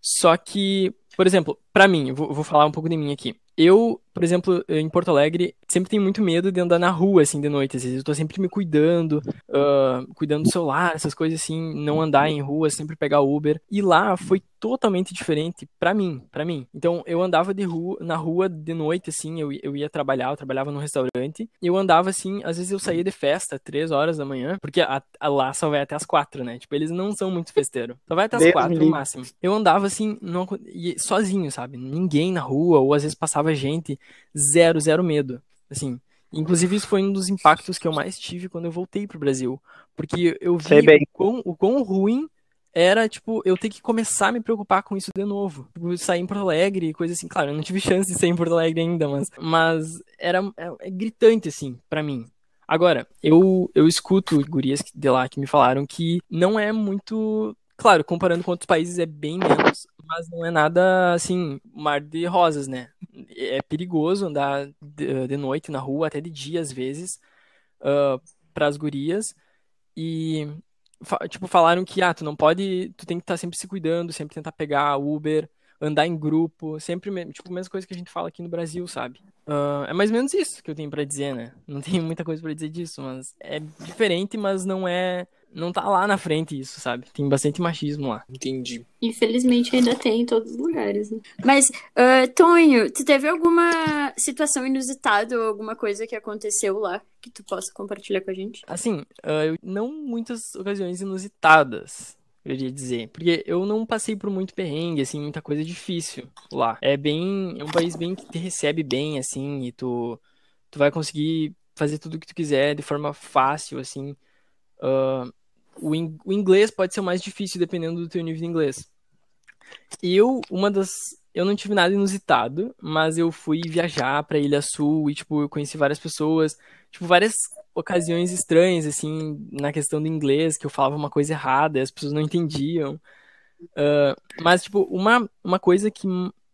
Só que, por exemplo, pra mim, vou, vou falar um pouco de mim aqui. Eu por exemplo, em Porto Alegre, sempre tem muito medo de andar na rua, assim, de noite. Às vezes eu tô sempre me cuidando, uh, cuidando do celular, essas coisas assim, não andar em rua, sempre pegar Uber. E lá foi totalmente diferente para mim, para mim. Então, eu andava de rua, na rua de noite, assim, eu, eu ia trabalhar, eu trabalhava num restaurante, e eu andava assim, às vezes eu saía de festa, três horas da manhã, porque a, a lá só vai até as quatro, né? Tipo, eles não são muito festeiros. Só vai até as quatro no máximo. Eu andava assim, não, sozinho, sabe? Ninguém na rua, ou às vezes passava gente, zero, zero medo. Assim, Inclusive, isso foi um dos impactos que eu mais tive quando eu voltei pro Brasil. Porque eu vi o quão, o quão ruim era, tipo, eu ter que começar a me preocupar com isso de novo. Tipo, sair em Porto Alegre e coisa assim. Claro, eu não tive chance de sair em Porto Alegre ainda, mas, mas era é, é gritante, assim, para mim. Agora, eu, eu escuto gurias de lá que me falaram que não é muito. Claro, comparando com outros países é bem menos, mas não é nada assim, mar de rosas, né? É perigoso andar de, de noite na rua, até de dia às vezes, uh, ah, para as gurias. E tipo, falaram que, ah, tu não pode, tu tem que estar tá sempre se cuidando, sempre tentar pegar Uber, andar em grupo, sempre, tipo, a mesma coisa que a gente fala aqui no Brasil, sabe? Uh, é mais ou menos isso que eu tenho para dizer, né? Não tenho muita coisa para dizer disso, mas é diferente, mas não é não tá lá na frente isso, sabe? Tem bastante machismo lá. Entendi. Infelizmente ainda tem em todos os lugares, né? Mas, uh, Tonho, tu teve alguma situação inusitada ou alguma coisa que aconteceu lá que tu possa compartilhar com a gente? Assim, uh, não muitas ocasiões inusitadas, eu iria dizer. Porque eu não passei por muito perrengue, assim, muita coisa difícil lá. É bem. É um país bem que te recebe bem, assim, e tu, tu vai conseguir fazer tudo o que tu quiser de forma fácil, assim. Uh, o, in, o inglês pode ser o mais difícil dependendo do teu nível de inglês. Eu, uma das. Eu não tive nada inusitado, mas eu fui viajar pra Ilha Sul e, tipo, eu conheci várias pessoas, tipo, várias ocasiões estranhas, assim, na questão do inglês, que eu falava uma coisa errada e as pessoas não entendiam. Uh, mas, tipo, uma, uma coisa que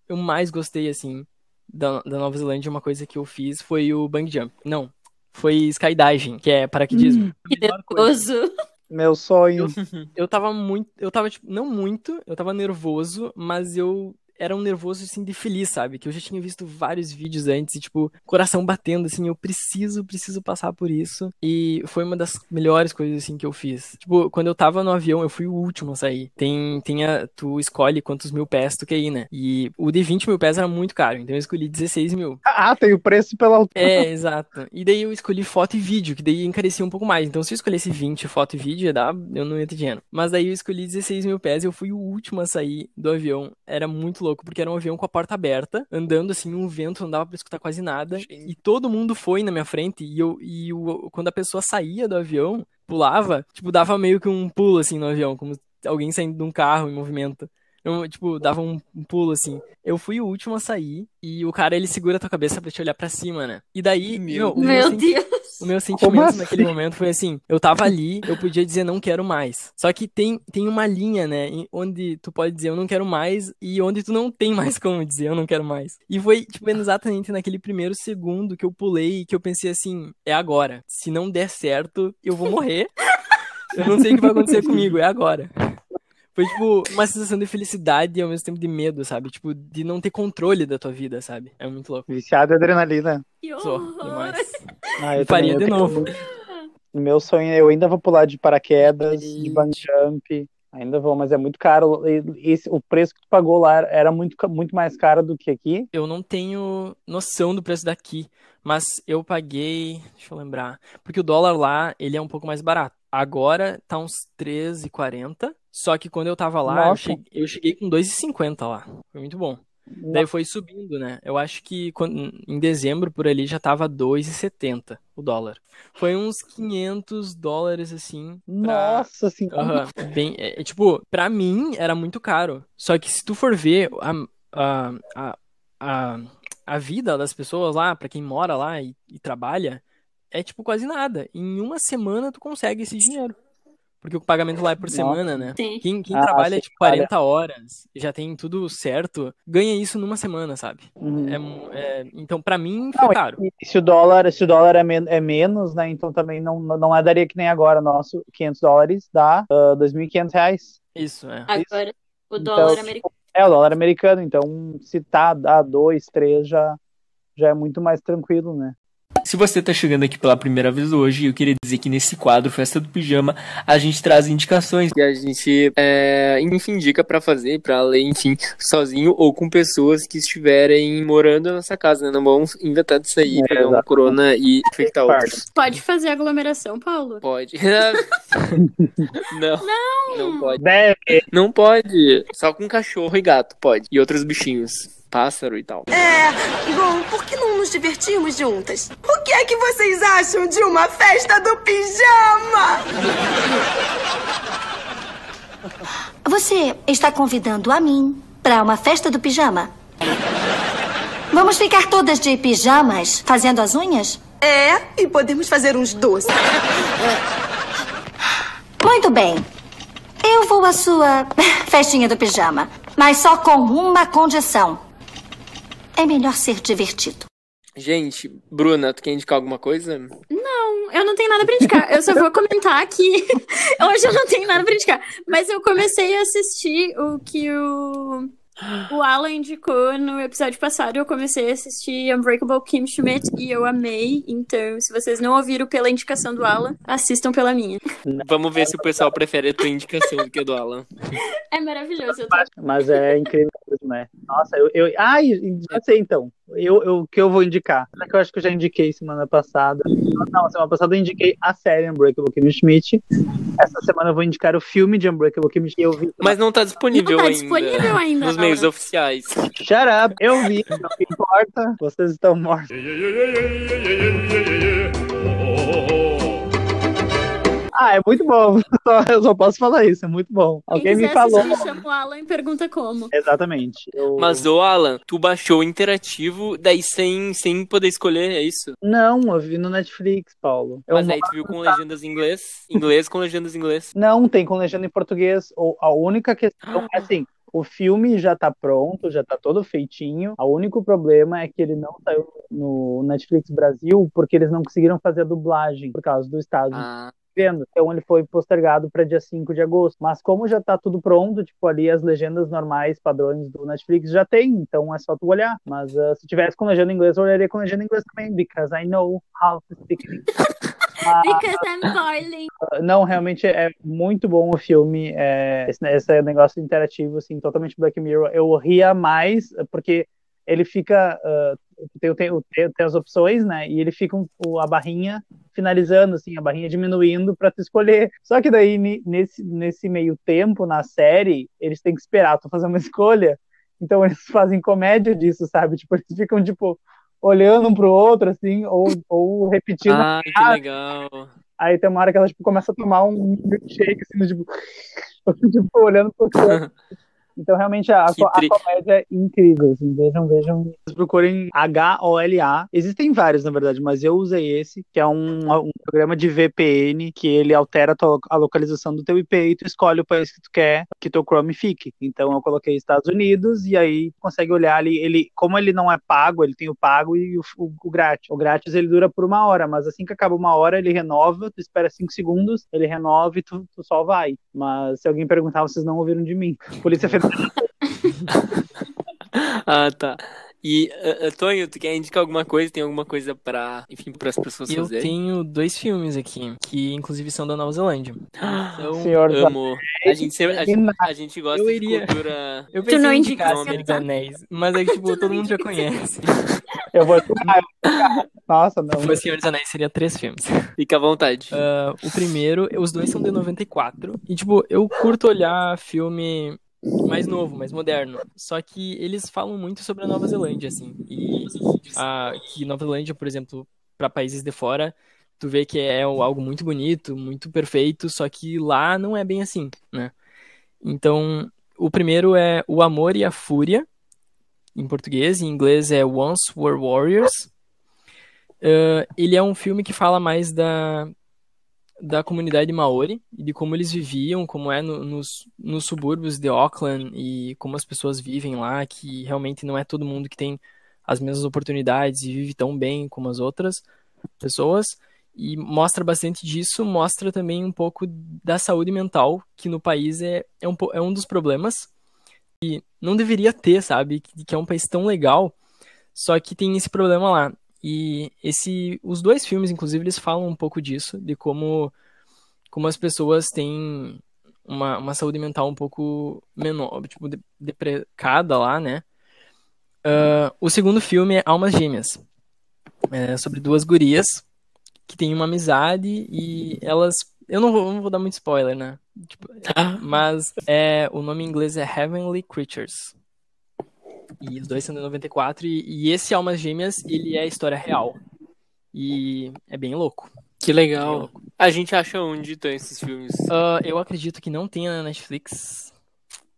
eu mais gostei, assim, da, da Nova Zelândia, uma coisa que eu fiz foi o bungee jump. Não, foi skydiving, que é paraquedismo. Hum, que nervoso. Meu sonho. Eu, eu tava muito. Eu tava, tipo, não muito, eu tava nervoso, mas eu era um nervoso, assim, de feliz, sabe? Que eu já tinha visto vários vídeos antes e, tipo, coração batendo, assim, eu preciso, preciso passar por isso. E foi uma das melhores coisas, assim, que eu fiz. Tipo, quando eu tava no avião, eu fui o último a sair. Tem, tem a, tu escolhe quantos mil pés tu quer ir, né? E o de 20 mil pés era muito caro, então eu escolhi 16 mil. Ah, tem o preço pela altura. É, exato. E daí eu escolhi foto e vídeo, que daí encarecia um pouco mais. Então se eu escolhesse 20 foto e vídeo, ia dar, eu não ia ter dinheiro. Mas daí eu escolhi 16 mil pés e eu fui o último a sair do avião. Era muito louco, porque era um avião com a porta aberta, andando assim, um vento, não dava pra escutar quase nada. E todo mundo foi na minha frente, e eu e o, quando a pessoa saía do avião, pulava, tipo, dava meio que um pulo assim no avião, como alguém saindo de um carro em movimento. Eu, tipo, dava um, um, pulo assim. Eu fui o último a sair e o cara ele segura a tua cabeça pra te olhar pra cima, né? E daí, meu, meu, meu Deus. O meu sentimento assim? naquele momento foi assim: eu tava ali, eu podia dizer não quero mais. Só que tem, tem uma linha, né? Onde tu pode dizer eu não quero mais e onde tu não tem mais como dizer eu não quero mais. E foi, tipo, exatamente naquele primeiro segundo que eu pulei e que eu pensei assim: é agora. Se não der certo, eu vou morrer. eu não sei o que vai acontecer comigo, é agora. Foi, tipo, uma sensação de felicidade e ao mesmo tempo de medo, sabe? Tipo, de não ter controle da tua vida, sabe? É muito louco. Viciado em adrenalina. Sou, demais. Ah, eu faria de novo. Meu sonho, eu ainda vou pular de paraquedas, de bungee jump. Ainda vou, mas é muito caro. Esse, o preço que tu pagou lá era muito, muito mais caro do que aqui? Eu não tenho noção do preço daqui, mas eu paguei, deixa eu lembrar, porque o dólar lá, ele é um pouco mais barato. Agora tá uns 13,40 só que quando eu tava lá, eu cheguei, eu cheguei, com 2,50 lá. Foi muito bom. Nossa. Daí foi subindo, né? Eu acho que quando, em dezembro por ali já tava 2,70 o dólar. Foi uns 500 dólares assim. Pra... Nossa senhora. Uhum, bem, é, é, tipo, pra mim era muito caro. Só que se tu for ver a, a, a, a, a vida das pessoas lá, pra quem mora lá e, e trabalha, é tipo quase nada. Em uma semana tu consegue esse dinheiro. Porque o pagamento lá é por semana, né? Sim. Quem, quem ah, trabalha, tipo, 40 horas, já tem tudo certo, ganha isso numa semana, sabe? Uhum. É, é, então, para mim, foi não, caro. E, se o dólar, se o dólar é, men é, menos, né? Então também não, não é daria que nem agora. Nosso 500 dólares dá uh, ah, 2.500 reais. Isso, é. Agora, o dólar então, americano. É, o dólar americano. Então, se tá a 2, 3, já, já é muito mais tranquilo, né? Se você está chegando aqui pela primeira vez hoje, eu queria dizer que nesse quadro Festa do Pijama a gente traz indicações que a gente, é, enfim, indica para fazer, para ler, enfim, sozinho ou com pessoas que estiverem morando nessa casa, né? Não vamos inventar disso aí, é, é um corona e infectar outros. Pode fazer aglomeração, Paulo? Pode. não. Não. Não pode. Deve. Não pode. Só com cachorro e gato pode. E outros bichinhos pássaro e tal. É, bom, por que não nos divertimos juntas? O que é que vocês acham de uma festa do pijama? Você está convidando a mim para uma festa do pijama? Vamos ficar todas de pijamas fazendo as unhas? É, e podemos fazer uns doces. Muito bem. Eu vou à sua festinha do pijama, mas só com uma condição. É melhor ser divertido. Gente, Bruna, tu quer indicar alguma coisa? Não, eu não tenho nada pra indicar. Eu só vou comentar que hoje eu não tenho nada pra indicar. Mas eu comecei a assistir o que o o Alan indicou no episódio passado, eu comecei a assistir Unbreakable Kim Schmidt e eu amei. Então, se vocês não ouviram pela indicação do Alan, assistam pela minha. Vamos ver se o pessoal prefere a tua indicação do que a do Alan. É maravilhoso. Eu tô... Mas é incrível, né? Nossa, eu. eu... Ai, já sei então. Eu, eu, que eu vou indicar. É que eu acho que eu já indiquei semana passada. Não, semana passada eu indiquei a série Unbreakable Kim Schmidt. Essa semana eu vou indicar o filme de Unbreakable Kim Schmidt. Eu vi... Mas não tá disponível não tá ainda. disponível ainda. Nos meios oficiais. Shut up, eu vi. Não importa. Vocês estão mortos. Ah, é muito bom. Eu só posso falar isso, é muito bom. Alguém me falou. Assistir, chama o Alan e pergunta como. Exatamente. Eu... Mas, ô Alan, tu baixou o interativo, daí sem, sem poder escolher, é isso? Não, eu vi no Netflix, Paulo. Eu Mas aí tu viu com legendas em inglês? Inglês com legendas em inglês? Não, tem com legenda em português. A única questão é assim. O filme já tá pronto, já tá todo feitinho. O único problema é que ele não saiu no Netflix Brasil porque eles não conseguiram fazer a dublagem por causa do estado. Ah vendo. Então ele foi postergado para dia 5 de agosto. Mas como já tá tudo pronto, tipo ali as legendas normais, padrões do Netflix já tem, então é só tu olhar. Mas uh, se tivesse com legenda em inglês, eu olharia com legenda em inglês também, because I know how to speak Because I'm boiling. Não, realmente é muito bom o filme. É, esse, esse negócio interativo, assim, totalmente Black Mirror. Eu ria mais, porque ele fica. Uh, tem, tem, tem, tem, as opções, né? E ele fica um, a barrinha finalizando, assim, a barrinha diminuindo para tu escolher. Só que daí, nesse, nesse meio tempo, na série, eles têm que esperar tu fazer uma escolha. Então eles fazem comédia disso, sabe? Tipo, eles ficam, tipo, olhando um pro outro, assim, ou, ou repetindo. Ah, que legal. Aí tem uma hora que ela, tipo, começa a tomar um milkshake, assim, tipo, tipo olhando pro outro. Então, realmente, a, a comédia é incrível. Assim, vejam, vejam. Procurem H-O-L-A. Existem vários, na verdade, mas eu usei esse, que é um, um programa de VPN que ele altera a, tua, a, localização do teu IP e tu escolhe o país que tu quer que teu Chrome fique. Então, eu coloquei Estados Unidos e aí consegue olhar ali. Ele, como ele não é pago, ele tem o pago e o, o, o grátis. O grátis ele dura por uma hora, mas assim que acaba uma hora, ele renova, tu espera cinco segundos, ele renova e tu, tu só vai. Mas se alguém perguntar, vocês não ouviram de mim. Polícia Federal ah, tá. E, uh, Tonho, tu quer indicar alguma coisa? Tem alguma coisa para, enfim, para as pessoas eu fazerem? Eu tenho dois filmes aqui, que inclusive são da Nova Zelândia. Então, Senhor amo. A gente, sempre, a, gente, a gente gosta eu iria... de cultura... Eu tu não Senhor dos Anéis, mas é que, tipo, todo mundo já conhece. Eu vou... Nossa, não. O Senhor dos Anéis seria três filmes. Fica à vontade. Uh, o primeiro, os dois são de 94. E, tipo, eu curto olhar filme mais novo, mais moderno. Só que eles falam muito sobre a Nova Zelândia, assim. E a, que Nova Zelândia, por exemplo, para países de fora, tu vê que é algo muito bonito, muito perfeito, só que lá não é bem assim, né? Então, o primeiro é O Amor e a Fúria, em português, em inglês é Once Were Warriors. Uh, ele é um filme que fala mais da, da comunidade maori e de como eles viviam, como é no, nos, nos subúrbios de Auckland e como as pessoas vivem lá, que realmente não é todo mundo que tem as mesmas oportunidades e vive tão bem como as outras pessoas. E mostra bastante disso, mostra também um pouco da saúde mental, que no país é, é, um, é um dos problemas. E não deveria ter, sabe? Que, que é um país tão legal, Só que tem esse problema lá. E esse, os dois filmes, inclusive, eles falam um pouco disso, de como, como as pessoas têm uma, uma saúde mental um pouco menor, tipo, deprecada lá, né? Uh, o segundo filme é Almas Gêmeas. É sobre duas gurias que têm uma amizade e elas. Eu não vou, não vou dar muito spoiler, né? Tipo, ah. Mas é, o nome em inglês é Heavenly Creatures. E os dois são de 94. E, e esse Almas Gêmeas, ele é história real. E é bem louco. Que legal. Louco. A gente acha onde estão esses filmes? Uh, eu acredito que não tenha na Netflix.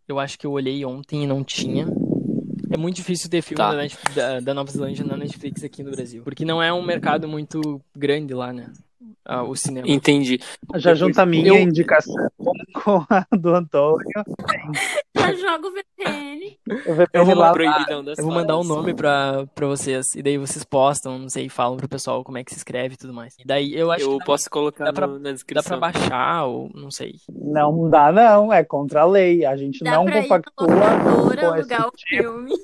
Eu acho que eu olhei ontem e não tinha. É muito difícil ter filme tá. da, da, da, Nova Zelândia na Netflix aqui no Brasil. Porque não é um mercado muito grande lá, né? Ah, o cinema. Entendi. Já junta a minha eu... indicação com a do Antônio. Já VPN. O VPN eu vou, lá, eu vou mandar o um nome pra, pra vocês. E daí vocês postam, não sei, falam pro pessoal como é que se escreve e tudo mais. E daí eu acho eu que. posso colocar dá pra, na descrição. Dá pra baixar, ou não sei. Não dá, não. É contra a lei. A gente dá não compactua. Com alugar o tipo. filme.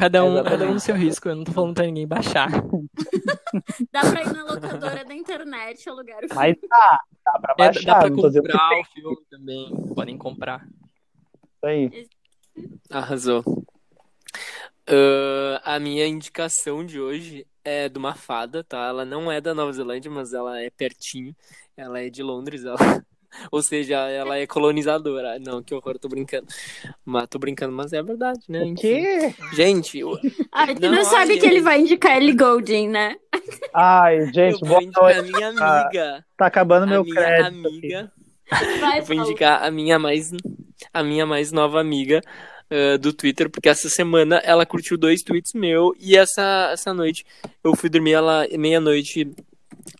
Cada um, cada um no seu risco, eu não tô falando pra ninguém baixar. Dá pra ir na locadora da internet alugar o filme. Mas dá, dá pra baixar. É, dá pra comprar o filme também, podem comprar. Isso aí. Arrasou. Uh, a minha indicação de hoje é de uma fada, tá? Ela não é da Nova Zelândia, mas ela é pertinho. Ela é de Londres, ela Ou seja, ela é colonizadora. Não, que horror, tô brincando. Mas tô brincando, mas é verdade, né? O quê? Gente. Eu... Ai, tu não, não sabe que ele vai indicar Ellie Golding, né? Ai, gente, eu vou indicar a minha amiga. Ah, tá acabando a meu minha crédito. amiga. Vai, vou indicar a minha mais a minha mais nova amiga uh, do Twitter, porque essa semana ela curtiu dois tweets meu e essa essa noite eu fui dormir ela meia-noite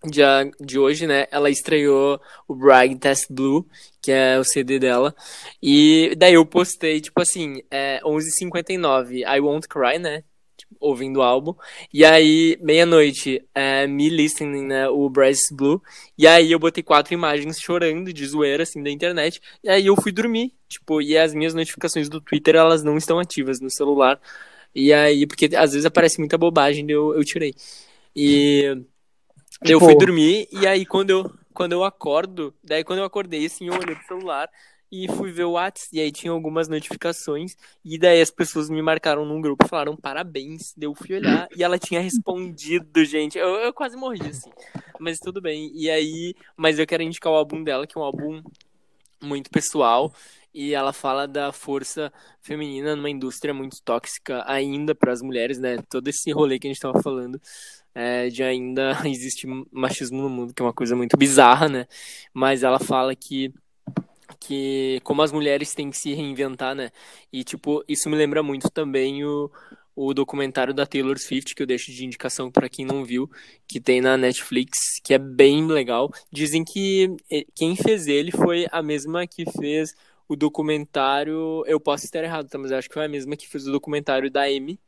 de, de hoje, né? Ela estreou o Brag Test Blue, que é o CD dela. E daí eu postei, tipo assim, é 11h59, I Won't Cry, né? Tipo, ouvindo o álbum. E aí, meia-noite, é, me listening, né? O Bryce Blue. E aí eu botei quatro imagens chorando de zoeira, assim, da internet. E aí eu fui dormir. Tipo, e as minhas notificações do Twitter, elas não estão ativas no celular. E aí, porque às vezes aparece muita bobagem, eu, eu tirei. E Tipo... Eu fui tipo, dormir e aí quando eu, quando eu acordo, daí quando eu acordei assim, eu olhei pro celular e fui ver o WhatsApp e aí tinha algumas notificações e daí as pessoas me marcaram num grupo e falaram parabéns, eu fui olhar e ela tinha respondido, gente, eu, eu quase morri assim, mas tudo bem, e aí, mas eu quero indicar o álbum dela, que é um álbum muito pessoal e ela fala da força feminina numa indústria muito tóxica ainda para as mulheres, né? Todo esse rolê que a gente estava falando é, de ainda existe machismo no mundo, que é uma coisa muito bizarra, né? Mas ela fala que que como as mulheres têm que se reinventar, né? E tipo, isso me lembra muito também o, o documentário da Taylor Swift, que eu deixo de indicação para quem não viu, que tem na Netflix, que é bem legal. Dizem que quem fez ele foi a mesma que fez o documentário. Eu posso estar errado, tá? Mas acho que foi a mesma que fez o documentário da Amy,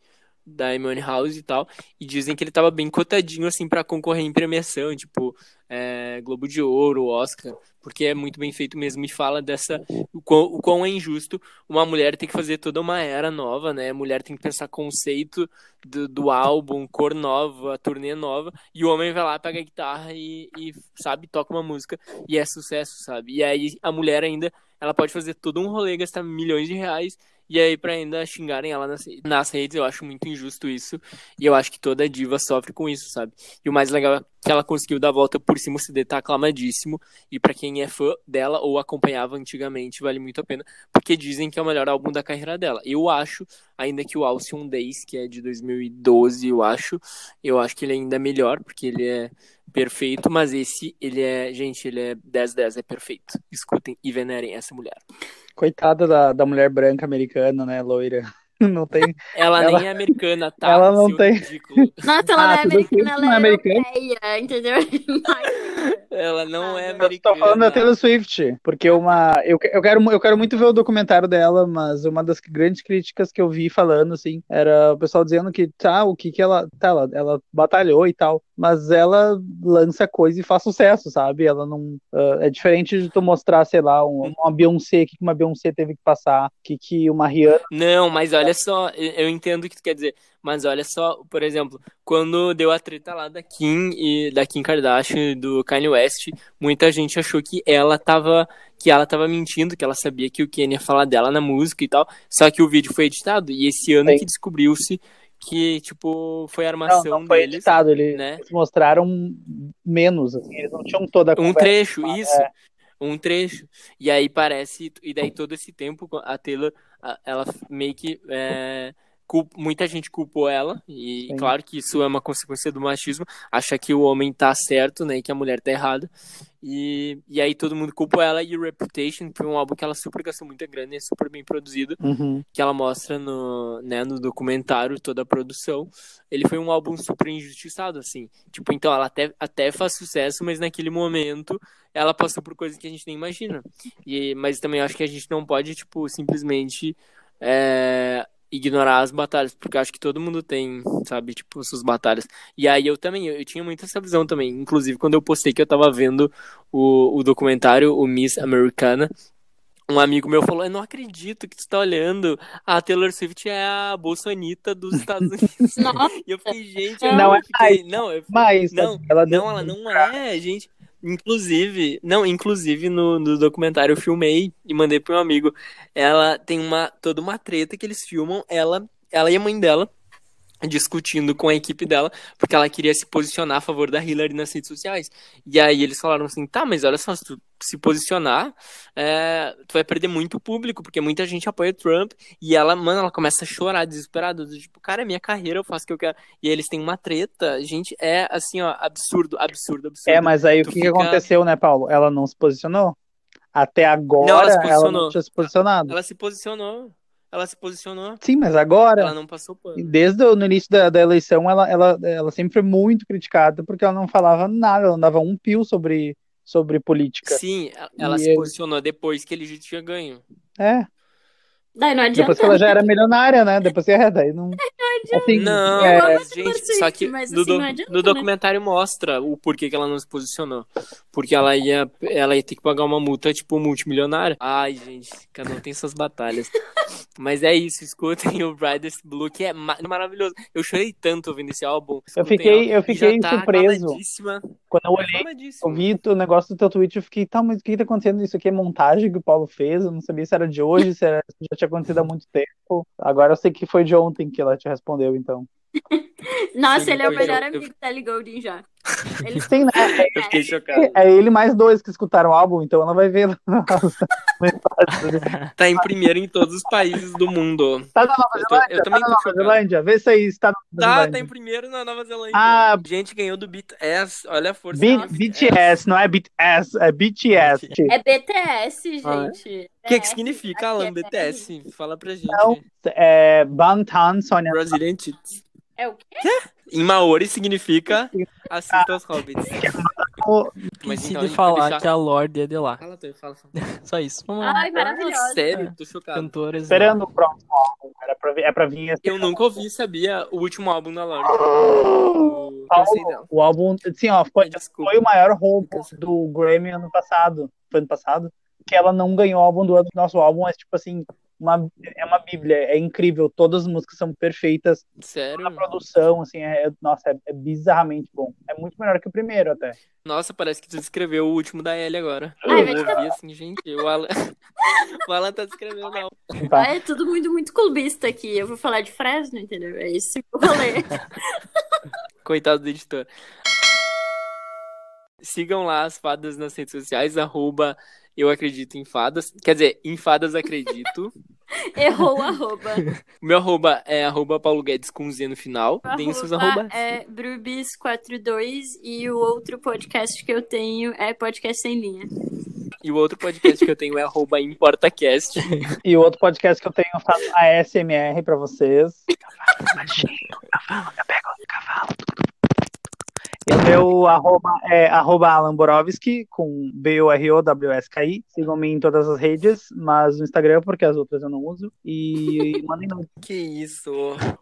da Amy House e tal, e dizem que ele tava bem cotadinho, assim, para concorrer em premiação, tipo, é, Globo de Ouro, Oscar, porque é muito bem feito mesmo e fala dessa, o quão, o quão é injusto uma mulher ter que fazer toda uma era nova, né, a mulher tem que pensar conceito do, do álbum, cor nova, turnê nova, e o homem vai lá, pega a guitarra e, e, sabe, toca uma música, e é sucesso, sabe, e aí a mulher ainda, ela pode fazer todo um rolê, gastar milhões de reais, e aí, pra ainda xingarem ela nas, nas redes, eu acho muito injusto isso. E eu acho que toda diva sofre com isso, sabe? E o mais legal é que ela conseguiu dar a volta por cima, o CD tá aclamadíssimo. E para quem é fã dela ou acompanhava antigamente, vale muito a pena. Porque dizem que é o melhor álbum da carreira dela. Eu acho, ainda que o Alcyon Days, que é de 2012, eu acho, eu acho que ele ainda é melhor, porque ele é perfeito, mas esse, ele é, gente, ele é 10-10, é perfeito. Escutem e venerem essa mulher. Coitada da, da mulher branca americana, né, loira. Não tem. Ela, ela, nem é americana, tá? Ela não tem. Ridículo. Nossa, ela ah, não é americana, ela não é, é europeia, entendeu? ela não é americana. Eu tô falando da Taylor Swift, porque uma. Eu, eu, quero, eu quero muito ver o documentário dela, mas uma das grandes críticas que eu vi falando, assim, era o pessoal dizendo que, tá, o que que ela. Tá, ela, ela batalhou e tal, mas ela lança coisa e faz sucesso, sabe? Ela não. Uh, é diferente de tu mostrar, sei lá, um, uma Beyoncé, o que uma Beyoncé teve que passar, o que, que uma Rihanna. Não, mas olha só, eu entendo o que tu quer dizer, Mas olha só, por exemplo, quando deu a treta lá da Kim e da Kim Kardashian e do Kanye West, muita gente achou que ela tava que ela tava mentindo, que ela sabia que o Kanye ia falar dela na música e tal. Só que o vídeo foi editado e esse ano Sim. que descobriu-se que tipo foi armação Não, não foi deles, editado, eles, né? eles mostraram menos, assim, eles não tinham toda a Um conversa. trecho, é. isso. Um trecho. E aí parece. E daí todo esse tempo a Taylor, ela meio que. é, cul- muita gente culpou ela. E Sim. claro que isso é uma consequência do machismo. Acha que o homem tá certo, né? E que a mulher tá errada. E, e aí todo mundo culpou ela. E Reputation foi um álbum que ela super gastou muita grana e é super bem produzido Uhum. que ela mostra no, né, no documentário toda a produção, ele foi um álbum super injustiçado, assim. Tipo, então ela até, até faz sucesso, mas naquele momento ela passou por coisas que a gente nem imagina. E, mas também acho que a gente não pode, tipo, simplesmente é, ignorar as batalhas, porque eu acho que todo mundo tem, sabe, tipo, suas batalhas. E aí eu também, eu, eu tinha muito essa visão também. Inclusive, quando eu postei que eu tava vendo o, o documentário, o Miss Americana, um amigo meu falou: Eu não acredito que tu tá olhando. A Taylor Swift é a Bolsonita dos Estados Unidos. Nossa, e eu fiquei, gente, Não, eu não é fiquei, não, eu, Mas não, ela não, ela não é, gente. Inclusive, não, inclusive no, no documentário eu filmei e mandei pro meu amigo. Ela tem uma toda uma treta que eles filmam ela, ela e a mãe dela discutindo com a equipe dela, porque ela queria se posicionar a favor da Hillary nas redes sociais. E aí eles falaram assim, tá, mas olha só, se tu se posicionar, é, tu vai perder muito público, porque muita gente apoia Trump, e ela, mano, ela começa a chorar, desesperada, tipo, cara, é minha carreira, eu faço o que eu quero. E aí eles têm uma treta, gente, é assim, ó, absurdo, absurdo, absurdo. É, mas aí o Tu que, que fica- aconteceu, né, Paulo? Ela não se posicionou. Até agora Não, ela se ela posicionou. não tinha se posicionado. Ela se posicionou, ela se posicionou, Sim, mas agora, ela não passou pano. desde o no início da, da eleição, ela, ela, ela sempre foi muito criticada porque ela não falava nada, ela não dava um pio sobre, sobre política. Sim, ela- E se eu- posicionou depois que ele já tinha ganho. É, daí não adianta. depois que ela já era milionária, né? Depois que é, daí não. Assim, Não, é, mas, Taylor gente, só que mas, no, assim, do- não adianta, no né? documentário mostra o porquê que ela não se posicionou. Porque ela ia, ela ia ter que pagar uma multa, tipo, multimilionária. Ai, gente, cada um tem suas batalhas. Mas é isso, escutem o Brightest Blue, que é ma- maravilhoso. Eu chorei tanto ouvindo esse álbum. Eu fiquei- eu fiquei tá surpreso. quando eu olhei. Eu vi o negócio do teu tweet eu fiquei, tá, mas o que que tá acontecendo? Isso aqui é montagem que o Paulo fez? Eu não sabia se era de hoje, se, era- se já tinha acontecido há muito tempo. Agora eu sei que foi de ontem que ela te respondeu, então. Nossa, Sim, ele é o eu- melhor eu- amigo da Ellie Goulding já. Ele Sim, né? Eu fiquei chocado. É ele mais dois que escutaram o álbum, então ela vai ver. Tá em primeiro em todos os países do mundo. Tá na Nova Eu tô- Zelândia? eu também tá tô na Nova chocado. Zelândia? Vê se aí está na Nova Tá, tá Zelândia. em primeiro na Nova Zelândia. Ah. gente ganhou do BTS. Olha a força. B- BTS, não é BTS, é BTS. é BTS, Ah, é? gente. O que, que significa, Alan, é BTS? Fala pra gente. Não. É Bantan Sonia. Brazilian Tits. É o quê? Em Maori significa assista aos hobbits. Mas Esqueci então, a gente falar vai deixar... que a Lorde é de lá. Fala, Tony, fala. Só isso. Vamos lá. Ai, maravilhosa. Sério? Tô chocado. Cantoras. Esperando o próximo álbum. Era pra, vir- é pra vir esse. Eu nunca ouvi, sabia, o último álbum da Lorde. O... Sei. O álbum, sim, ó, foi, Desculpa. foi o maior roubo do Grammy ano passado. Foi ano passado. Que ela não ganhou o álbum do ano. Nosso álbum é tipo assim, uma, é uma bíblia. É incrível. Todas as músicas são perfeitas. Sério? A produção, assim, é, é- nossa, é, é bizarramente bom. É muito melhor que o primeiro, até. Nossa, parece que tu descreveu o último da Ellie agora. Ai, eu assim, gente, o Alan... o Alan tá descrevendo não. Tá. Ah, é tudo muito, muito clubista aqui. Eu vou falar de Fresno, entendeu? É isso que eu falei. Coitado do editor. Sigam lá as fadas nas redes sociais, arroba eu acredito em fadas. Quer dizer, em fadas acredito. Errou o arroba. O meu arroba é arroba Paulo Guedes com Z no final. O Deem seus arroba arrobas. é Brubis42 e o outro podcast que eu tenho é Podcast Sem Linha. E o outro podcast que eu tenho é arroba ImportaCast. E o outro podcast que eu tenho, eu faço ASMR pra vocês. E o meu arroba é arroba Alan Borowski, com B-O-R-O-W-S-K-I. Sigam-me em todas as redes, mas no Instagram, porque as outras eu não uso. E mandem que isso?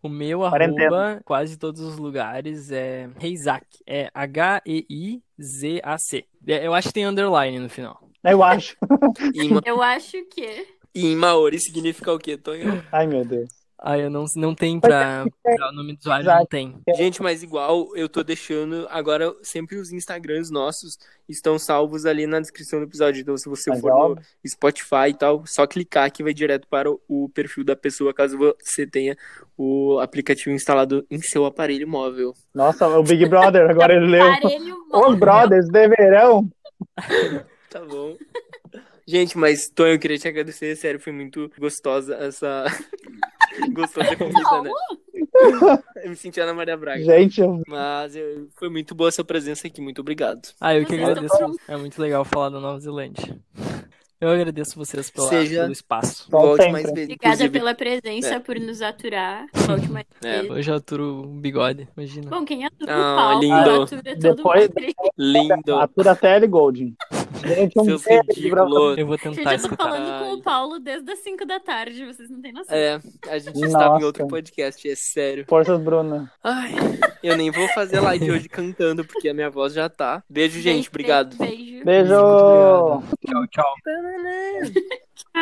O meu Quarentena. arroba, quase todos os lugares, é Reizac. É H-E-I-Z-A-C. É, Eu acho que tem underline no final. Eu acho. Eu acho que. e em Maori significa o quê, Tonho? Ai, meu Deus. Ah, eu não, não tem pra, pra nome do usuário, não Exato. tem. Gente, mas igual eu tô deixando. Agora, sempre os Instagrams nossos estão salvos ali na descrição do episódio. Então, se você Mas for é no. Spotify e tal, só clicar que vai direto para o- perfil da pessoa, caso você tenha o aplicativo instalado em seu aparelho móvel. Nossa, o Big Brother, agora ele leu. Aparelho Os brothers deverão. Tá bom. Gente, mas Tonho, eu queria te agradecer, sério, foi muito gostosa essa. gostosa comida, né? Eu me senti Ana Maria Braga. Gente, eu- Mas eu- foi muito boa a sua presença aqui, muito obrigado. Ah, eu que agradeço. É muito legal falar da Nova Zelândia. Eu agradeço vocês pela, Seja- pelo espaço. Volte mais vezes. Obrigada inclusive. pela presença, por nos aturar. Volte mais É. vezes. Hoje eu aturo o bigode, imagina. Bom, quem atura Ah, o Paulo, lindo. atura todo Depois- mundo. Lindo. atura Tele Golding. Gente, um Seus beijo ridículos. Eu vou Gente, tentar eu tô escutar. falando com o Paulo desde as 5 da tarde, vocês não têm noção. É, a gente estava em Nossa. outro podcast, é sério. Forças, Bruna. Ai, eu nem vou fazer live hoje cantando, porque a minha voz já tá. Beijo, gente. Obrigado. Beijo. Beijo! Tchau, tchau.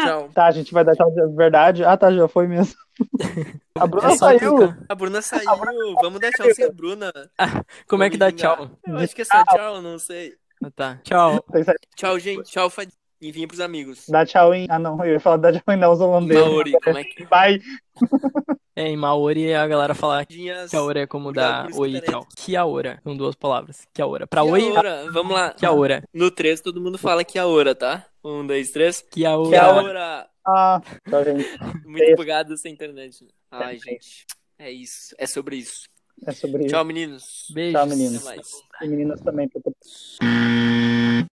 Tchau. Tá, a gente vai dar tchau de verdade. Ah, tá, já foi mesmo. A Bruna É saiu. clicar. A Bruna saiu. Vamos dar tchau sem a Bruna. Como é que dá tchau? Eu acho que é só tchau, não sei. Ah, tá. Tchau. Tchau, gente. Tchau, Fad... E vinha pros amigos. Dá tchau em. Ah, não, eu ia falar dá tchau em não, os holandeses. Maori, como é que... Bye. É, em Maori a galera fala. Kiaora é como dar oi e tchau. Kiaora. São duas palavras. Kiaora. Pra oi, Kiaora. Vamos lá. Kiaora. No 3, todo mundo fala Kiaora, tá? Um, dois, três. Kiaora. Kiaora. Ah, tchau, gente. Muito bugado essa internet. Ai, gente. É isso. É sobre isso. É sobre isso. Tchau, meninos. Beijos. Tchau, meninos. E meninas também.